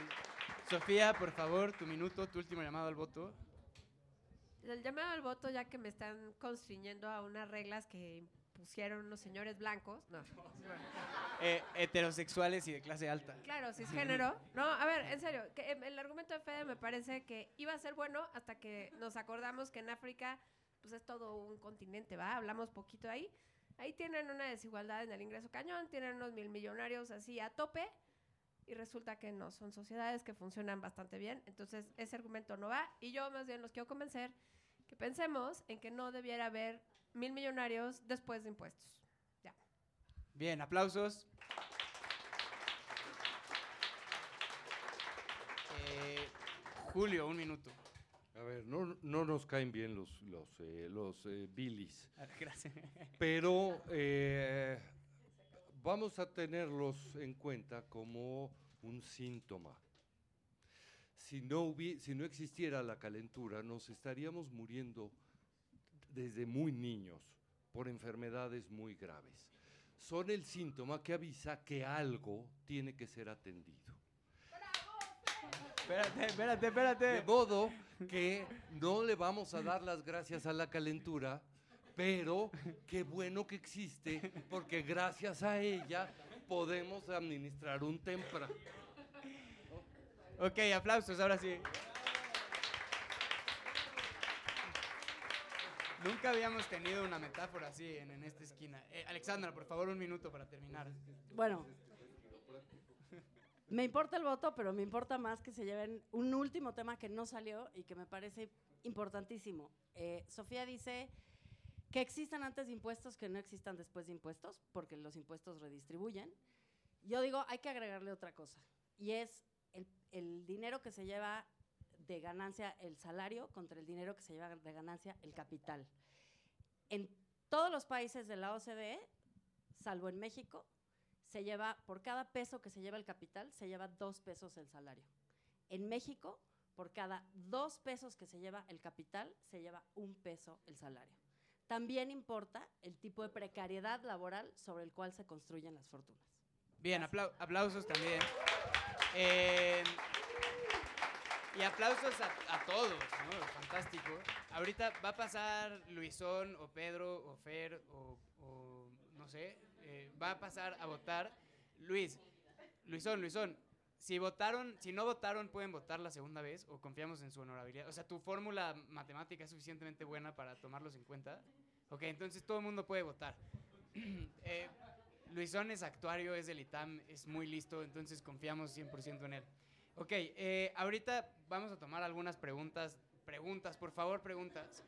Sofía, por favor, tu minuto, tu último llamado al voto. El llamado al voto, ya que me están constriñendo a unas reglas que pusieron unos señores blancos. No. Eh, heterosexuales y de clase alta. Claro, cisgénero. No, a ver, en serio, que em, el argumento de Fede me parece que iba a ser bueno hasta que nos acordamos que en África pues es todo un continente, ¿va? Hablamos poquito ahí. Ahí tienen una desigualdad en el ingreso cañón, tienen unos mil millonarios así a tope y resulta que no, son sociedades que funcionan bastante bien. Entonces, ese argumento no va y yo más bien los quiero convencer que pensemos en que no debiera haber mil millonarios después de impuestos. Ya. Bien, aplausos. Eh, Julio, un minuto. A ver, no, no nos caen bien los, los, eh, los eh, bilis, Gracias. pero eh, vamos a tenerlos en cuenta como un síntoma. Si no, hubi- si no existiera la calentura, nos estaríamos muriendo desde muy niños por enfermedades muy graves. Son el síntoma que avisa que algo tiene que ser atendido. Espérate, espérate, De espérate. modo que no le vamos a dar las gracias a la calentura, pero qué bueno que existe, porque gracias a ella podemos administrar un tempra. Ok, aplausos, ahora sí. Nunca habíamos tenido una metáfora así en, en esta esquina. Eh, Alexandra, por favor, un minuto para terminar. Bueno, me importa el voto, pero me importa más que se lleven un último tema que no salió y que me parece importantísimo. Eh, Sofía dice que existan antes impuestos que no existan después de impuestos, porque los impuestos redistribuyen. Yo digo, hay que agregarle otra cosa, y es el dinero que se lleva de ganancia el salario contra el dinero que se lleva de ganancia el capital. En todos los países de la OCDE, salvo en México, se lleva, por cada peso que se lleva el capital, se lleva dos pesos el salario. En México, por cada dos pesos que se lleva el capital, se lleva un peso el salario. También importa el tipo de precariedad laboral sobre el cual se construyen las fortunas. Bien, aplau- aplausos también. Eh, y aplausos a, todos, ¿no? Fantástico. Ahorita va a pasar Luisón o Pedro o Fer o, o no sé, eh, va a pasar a votar. Luis, Luisón, Luisón, si votaron, si no votaron, pueden votar la segunda vez o confiamos en su honorabilidad. O sea, tu fórmula matemática es suficientemente buena para tomarlos en cuenta. Ok, entonces todo el mundo puede votar. Eh, Luisón es actuario, es del ITAM, es muy listo, entonces confiamos 100% en él. Ok, eh, ahorita vamos a tomar algunas preguntas, preguntas, por favor, preguntas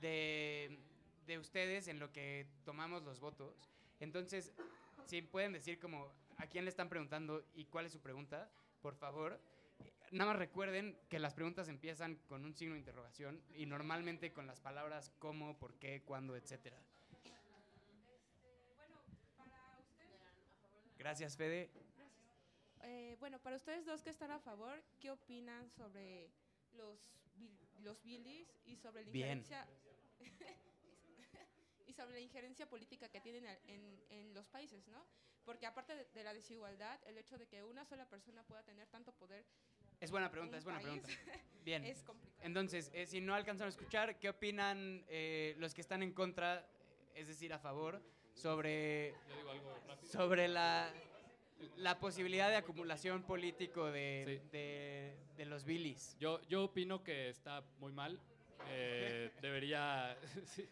de, de ustedes en lo que tomamos los votos. Entonces, si pueden decir como a quién le están preguntando y cuál es su pregunta, por favor. Nada más recuerden que las preguntas empiezan con un signo de interrogación y normalmente con las palabras cómo, por qué, cuándo, etcétera. Gracias, Fede. Eh, bueno, para ustedes dos que están a favor, ¿qué opinan sobre los, los bilis y sobre la injerencia y sobre la injerencia política que tienen en, en los países, ¿no? Porque aparte de, de la desigualdad, el hecho de que una sola persona pueda tener tanto poder Es buena pregunta, Un es buena país. pregunta. Bien. es complicado. Entonces, eh, si no alcanzaron a escuchar, ¿qué opinan eh, los que están en contra, es decir, a favor, sobre, Yo digo algo rápido. sobre la, la posibilidad de acumulación político de, Sí. de, de los bilis? Yo, yo opino que está muy mal. Eh, debería. sí.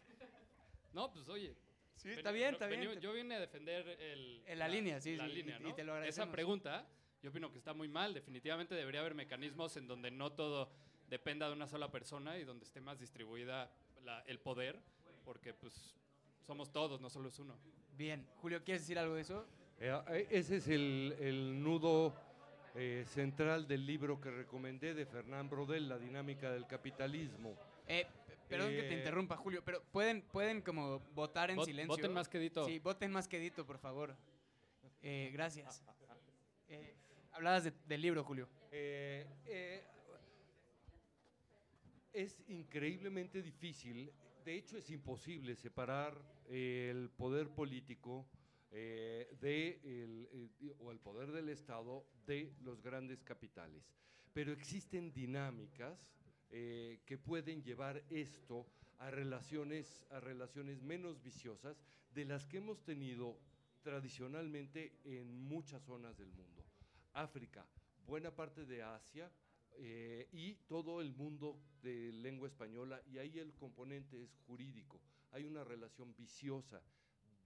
No, pues oye. Sí, veni- está bien, está bien. veni- Yo vine a defender el, En la línea, sí, la sí, y- línea, y ¿no? te lo Esa pregunta, yo opino que está muy mal. Definitivamente debería haber mecanismos en donde no todo dependa de una sola persona y donde esté más distribuida la- el poder, porque pues somos todos, no solo es uno. Bien. Julio, ¿quieres decir algo de eso? Eh, eh, ese es el, el nudo eh, central del libro que recomendé de Fernán Brodel, La dinámica del capitalismo. Eh, perdón que te Eh, interrumpa, Julio, pero pueden, pueden como votar en Vot- silencio. Voten más quedito. Sí, voten más quedito, por favor. Eh, gracias. Eh, hablabas de- del libro, Julio. Eh, eh, es increíblemente difícil, de hecho es imposible separar eh, el poder político eh, de el, eh, o el poder del Estado de los grandes capitales. Pero existen dinámicas eh, que pueden llevar esto a relaciones, a relaciones menos viciosas de las que hemos tenido tradicionalmente en muchas zonas del mundo. África, buena parte de Asia eh, y todo el mundo de lengua española, y ahí el componente es jurídico. Hay una relación viciosa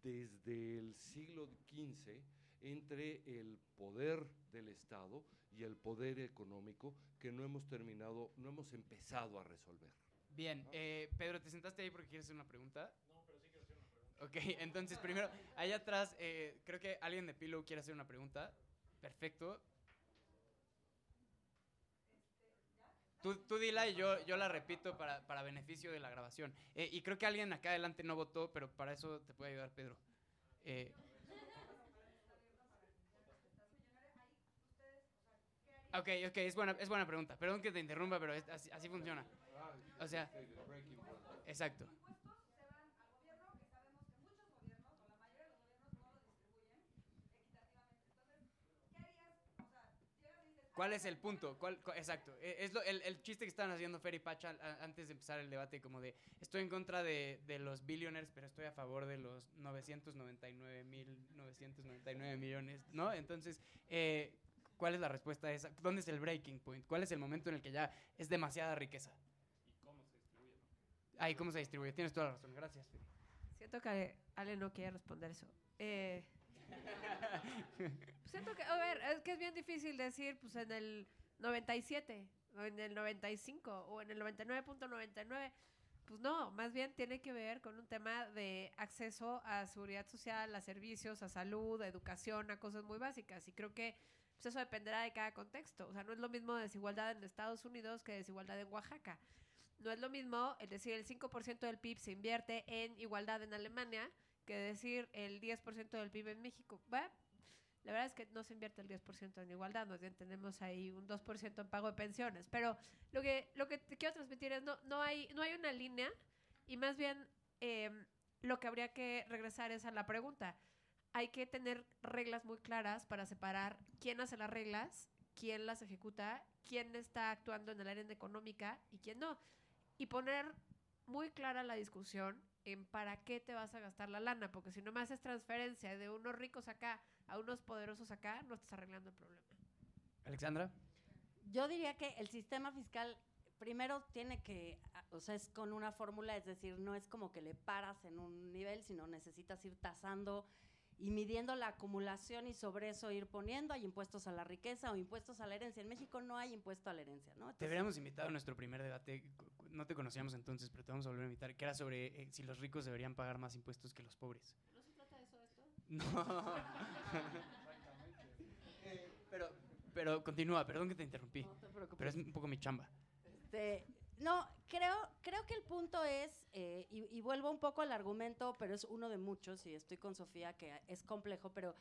desde el siglo XV entre el poder del Estado y el poder económico que no hemos terminado, no hemos empezado a resolver. Bien, eh, Pedro, ¿te sentaste ahí porque quieres hacer una pregunta? No, pero sí quiero hacer una pregunta. Ok, entonces primero, allá atrás, eh, creo que alguien de Pillow quiere hacer una pregunta. Perfecto. Tú tú, dila y yo, yo la repito para, para beneficio de la grabación. Eh, y creo que alguien acá adelante no votó, pero para eso te puede ayudar Pedro. Eh, ok, ok, es buena, es buena pregunta. Perdón que te interrumpa, pero es- así, así funciona. O sea, exacto. ¿Cuál es el punto? ¿Cuál, cu- exacto. Eh, Es lo- el, el chiste que estaban haciendo Fer y Pacha antes de empezar el debate, como de estoy en contra de, de los billionaires, pero estoy a favor de los 999 mil 999 millones, ¿no? Entonces, eh, ¿cuál es la respuesta a esa? ¿Dónde es el breaking point? ¿Cuál es el momento en el que ya es demasiada riqueza? ¿Y cómo se distribuye? no? Ah, ¿y cómo se distribuye? Tienes toda la razón. Gracias. Fer. Siento que Ale, Ale no quiere responder eso. Eh, siento que, a ver, es que es bien difícil decir, pues en el 97, o en el 95, o en el 99.99. Pues no, más bien tiene que ver con un tema de acceso a seguridad social, a servicios, a salud, a educación, a cosas muy básicas. Y creo que pues eso dependerá de cada contexto. O sea, no es lo mismo desigualdad en Estados Unidos que desigualdad en Oaxaca. No es lo mismo el decir el 5% del PIB se invierte en igualdad en Alemania que decir el 10% del PIB en México. Va, La verdad es que no se invierte el 10% en igualdad, bien tenemos ahí un 2% en pago de pensiones. Pero lo que, lo que te quiero transmitir es, no, no, hay, no hay una línea y más bien eh, lo que habría que regresar es a la pregunta. Hay que tener reglas muy claras para separar quién hace las reglas, quién las ejecuta, quién está actuando en el área económica y quién no. Y poner muy clara la discusión en para qué te vas a gastar la lana, porque si nomás es transferencia de unos ricos acá a unos poderosos acá, no estás arreglando el problema. Alexandra. Yo diría que el sistema fiscal primero tiene que, o sea, es con una fórmula, es decir, no es como que le paras en un nivel, sino necesitas ir tasando y midiendo la acumulación y sobre eso ir poniendo, hay impuestos a la riqueza o impuestos a la herencia. En México no hay impuesto a la herencia, ¿no? Te habríamos invitado a nuestro primer debate, no te conocíamos entonces, pero te vamos a volver a invitar, que era sobre eh, si los ricos deberían pagar más impuestos que los pobres. ¿No pero, pero continúa, perdón que te interrumpí, no te preocupes. pero es un poco mi chamba. Este, no, creo, creo que el punto es, eh, y, y vuelvo un poco al argumento, pero es uno de muchos, y estoy con Sofía, que es complejo, pero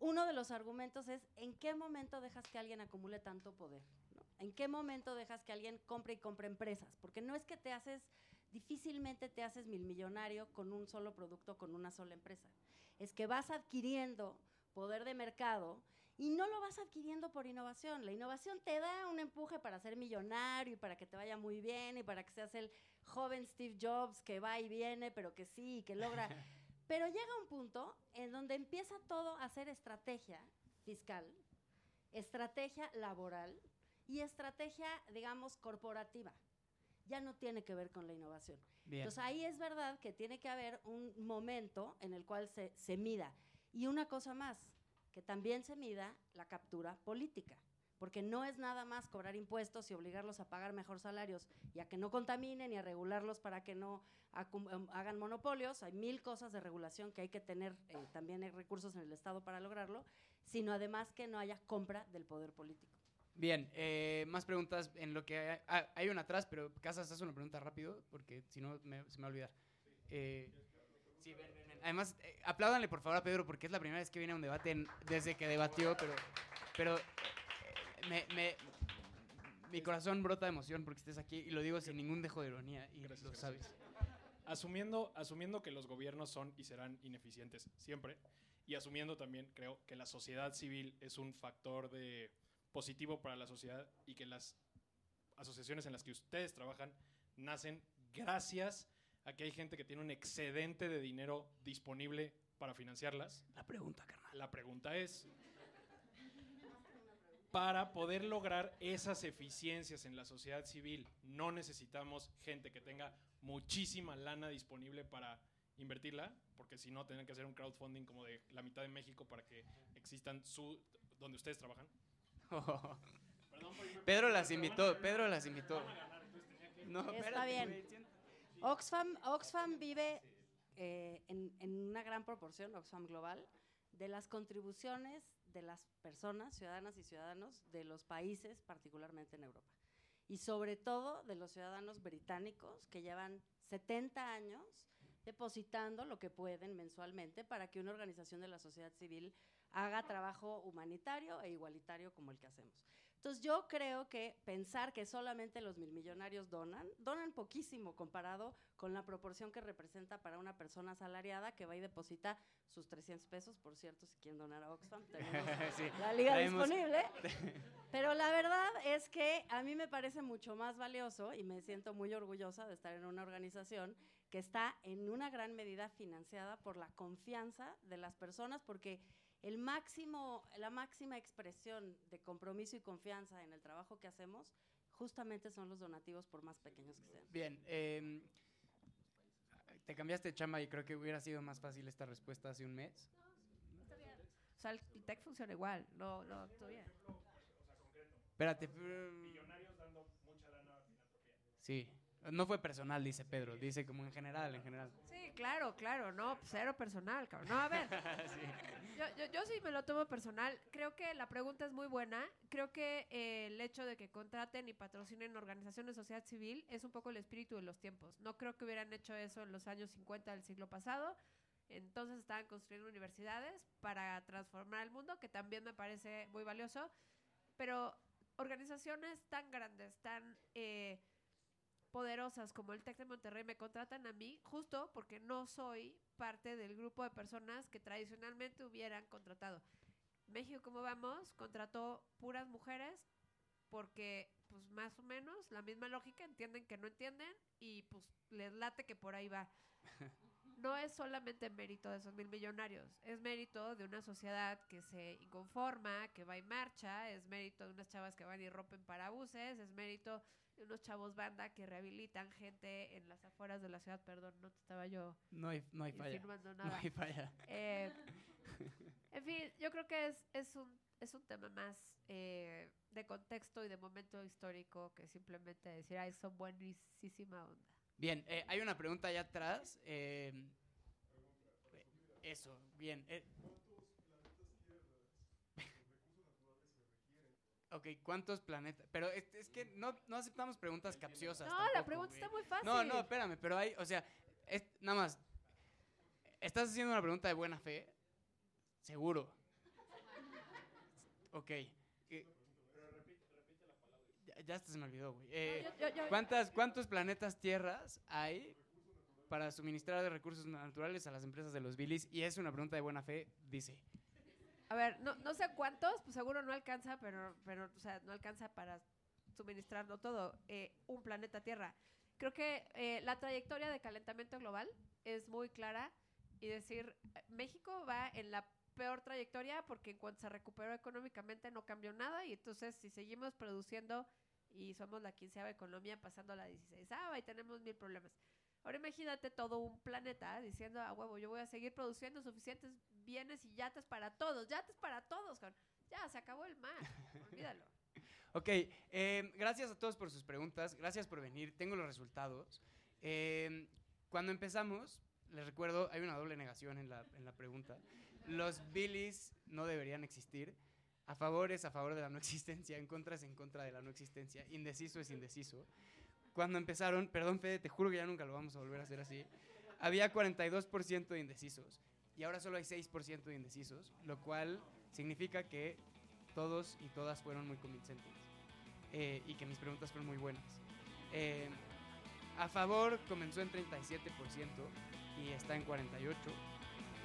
uno de los argumentos es en qué momento dejas que alguien acumule tanto poder, ¿no? ¿En qué momento dejas que alguien compre y compre empresas? Porque no es que te haces, difícilmente te haces mil millonario con un solo producto, con una sola empresa. Es que vas adquiriendo poder de mercado y no lo vas adquiriendo por innovación. La innovación te da un empuje para ser millonario y para que te vaya muy bien y para que seas el joven Steve Jobs que va y viene, pero que sí, que logra. Pero llega un punto en donde empieza todo a ser estrategia fiscal, estrategia laboral y estrategia, digamos, corporativa. Ya no tiene que ver con la innovación. Entonces ahí es verdad que tiene que haber un momento en el cual se, se mida. Y una cosa más, que también se mida la captura política. Porque no es nada más cobrar impuestos y obligarlos a pagar mejor salarios y a que no contaminen y a regularlos para que no em, hagan monopolios. Hay mil cosas de regulación que hay que tener, eh, también hay recursos en el Estado para lograrlo, sino además que no haya compra del poder político. Bien, eh, más preguntas en lo que hay, ah, hay una atrás, pero Casas, haz una pregunta rápido, porque si no me- se me va a olvidar. Eh, sí, ven, ven, ven. Además, eh, apláudanle por favor a Pedro, porque es la primera vez que viene a un debate en- desde que debatió, pero, pero eh, me, me- mi corazón brota de emoción porque estés aquí y lo digo sin ningún dejo de ironía y Gracias, lo gracias. sabes. Asumiendo, asumiendo que los gobiernos son y serán ineficientes siempre, y asumiendo también, creo, que la sociedad civil es un factor de positivo para la sociedad y que las asociaciones en las que ustedes trabajan nacen gracias a que hay gente que tiene un excedente de dinero disponible para financiarlas. La pregunta, carnal. La pregunta es, para poder lograr esas eficiencias en la sociedad civil, no necesitamos gente que tenga muchísima lana disponible para invertirla, porque si no, tienen que hacer un crowdfunding como de la mitad de México para que existan su, donde ustedes trabajan. Pedro las invitó. Pedro las invitó. No, Está espérate, bien. Oxfam, Oxfam vive eh, en, en una gran proporción, Oxfam Global, de las contribuciones de las personas, ciudadanas y ciudadanos de los países, particularmente en Europa. y sobre todo de los ciudadanos británicos que llevan 70 años depositando lo que pueden mensualmente para que una organización de la sociedad civil haga trabajo humanitario e igualitario como el que hacemos. Entonces yo creo que pensar que solamente los mil millonarios donan, donan poquísimo comparado con la proporción que representa para una persona asalariada que va y deposita sus 300 pesos, por cierto, si quieren donar a Oxfam, tenemos Sí, la liga traemos- disponible. Pero la verdad es que a mí me parece mucho más valioso y me siento muy orgullosa de estar en una organización que está en una gran medida financiada por la confianza de las personas, porque el máximo, la máxima expresión de compromiso y confianza en el trabajo que hacemos justamente son los donativos por más pequeños que sean. Bien, em, te cambiaste de chamba y creo que hubiera sido más fácil esta respuesta hace un mes. O sea, el TEC funciona igual, no, no, todo bien. Espérate. pero- Sí. No fue personal, dice Pedro. Dice como en general, en general. Sí, claro, claro, no, cero personal, cabrón. No, a ver, yo, yo, yo sí me lo tomo personal. Creo que la pregunta es muy buena. Creo que eh, el hecho de que contraten y patrocinen organizaciones de sociedad civil es un poco el espíritu de los tiempos. No creo que hubieran hecho eso en los años 50 del siglo pasado. Entonces estaban construyendo universidades para transformar el mundo, que también me parece muy valioso. Pero organizaciones tan grandes, tan eh, poderosas como el TEC de Monterrey me contratan a mí justo porque no soy parte del grupo de personas que tradicionalmente hubieran contratado. México, como vamos, contrató puras mujeres porque, pues más o menos, la misma lógica, entienden que no entienden y pues les late que por ahí va. No es solamente mérito de esos mil millonarios, es mérito de una sociedad que se inconforma, que va en marcha, es mérito de unas chavas que van y rompen parabuses, es mérito de unos chavos banda que rehabilitan gente en las afueras de la ciudad. Perdón, no te estaba yo No hay, no hay falla. insinuando No nada. hay falla. Eh, en fin, yo creo que es, es, un, es un tema más eh, de contexto y de momento histórico que simplemente decir, ay, son buenísima onda. Bien, eh, hay una pregunta allá atrás. eh, eso, bien. Ok, ¿cuántos planetas? Pero es, es que no, no aceptamos preguntas capciosas. No, la pregunta güey. está muy fácil. No, no, espérame, pero hay, o sea, es, nada más. ¿Estás haciendo una pregunta de buena fe? Seguro. Ok. eh, ya, ya hasta se me olvidó, güey. Eh, yo- yo- yo- ¿cuántas, ¿Cuántos planetas tierras hay para suministrar de recursos naturales a las empresas de los bilis? Y es una pregunta de buena fe, dice. A ver, no, no sé cuántos, pues seguro no alcanza, pero, pero o sea, no alcanza para suministrarlo todo. eh, un planeta Tierra. Creo que eh, la trayectoria de calentamiento global es muy clara y decir, eh, México va en la peor trayectoria porque en cuanto se recuperó económicamente no cambió nada y entonces si seguimos produciendo y somos la quinceava economía pasando a la 16 y tenemos mil problemas. Ahora imagínate todo un planeta diciendo, a huevo, yo voy a seguir produciendo suficientes bienes y yates para todos, yates para todos. Ya, se acabó el mar, olvídalo. Ok, eh, gracias a todos por sus preguntas, gracias por venir, tengo los resultados. Eh, cuando empezamos, les recuerdo, hay una doble negación en la, en la pregunta. Los bilis no deberían existir. A favor es a favor de la no existencia, en contra es en contra de la no existencia, indeciso es indeciso. Cuando empezaron, perdón Fede, te juro que ya nunca lo vamos a volver a hacer así, había 42% de indecisos y ahora solo hay 6% de indecisos, lo cual significa que todos y todas fueron muy convincentes eh, y que mis preguntas fueron muy buenas. Eh, a favor comenzó en 37% y está en 48%.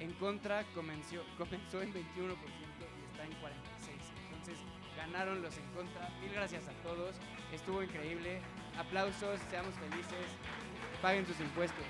En contra comenzó, comenzó en 21% y está en 46%. Entonces ganaron los en contra. Mil gracias a todos. Estuvo increíble. Aplausos, seamos felices. Paguen sus impuestos.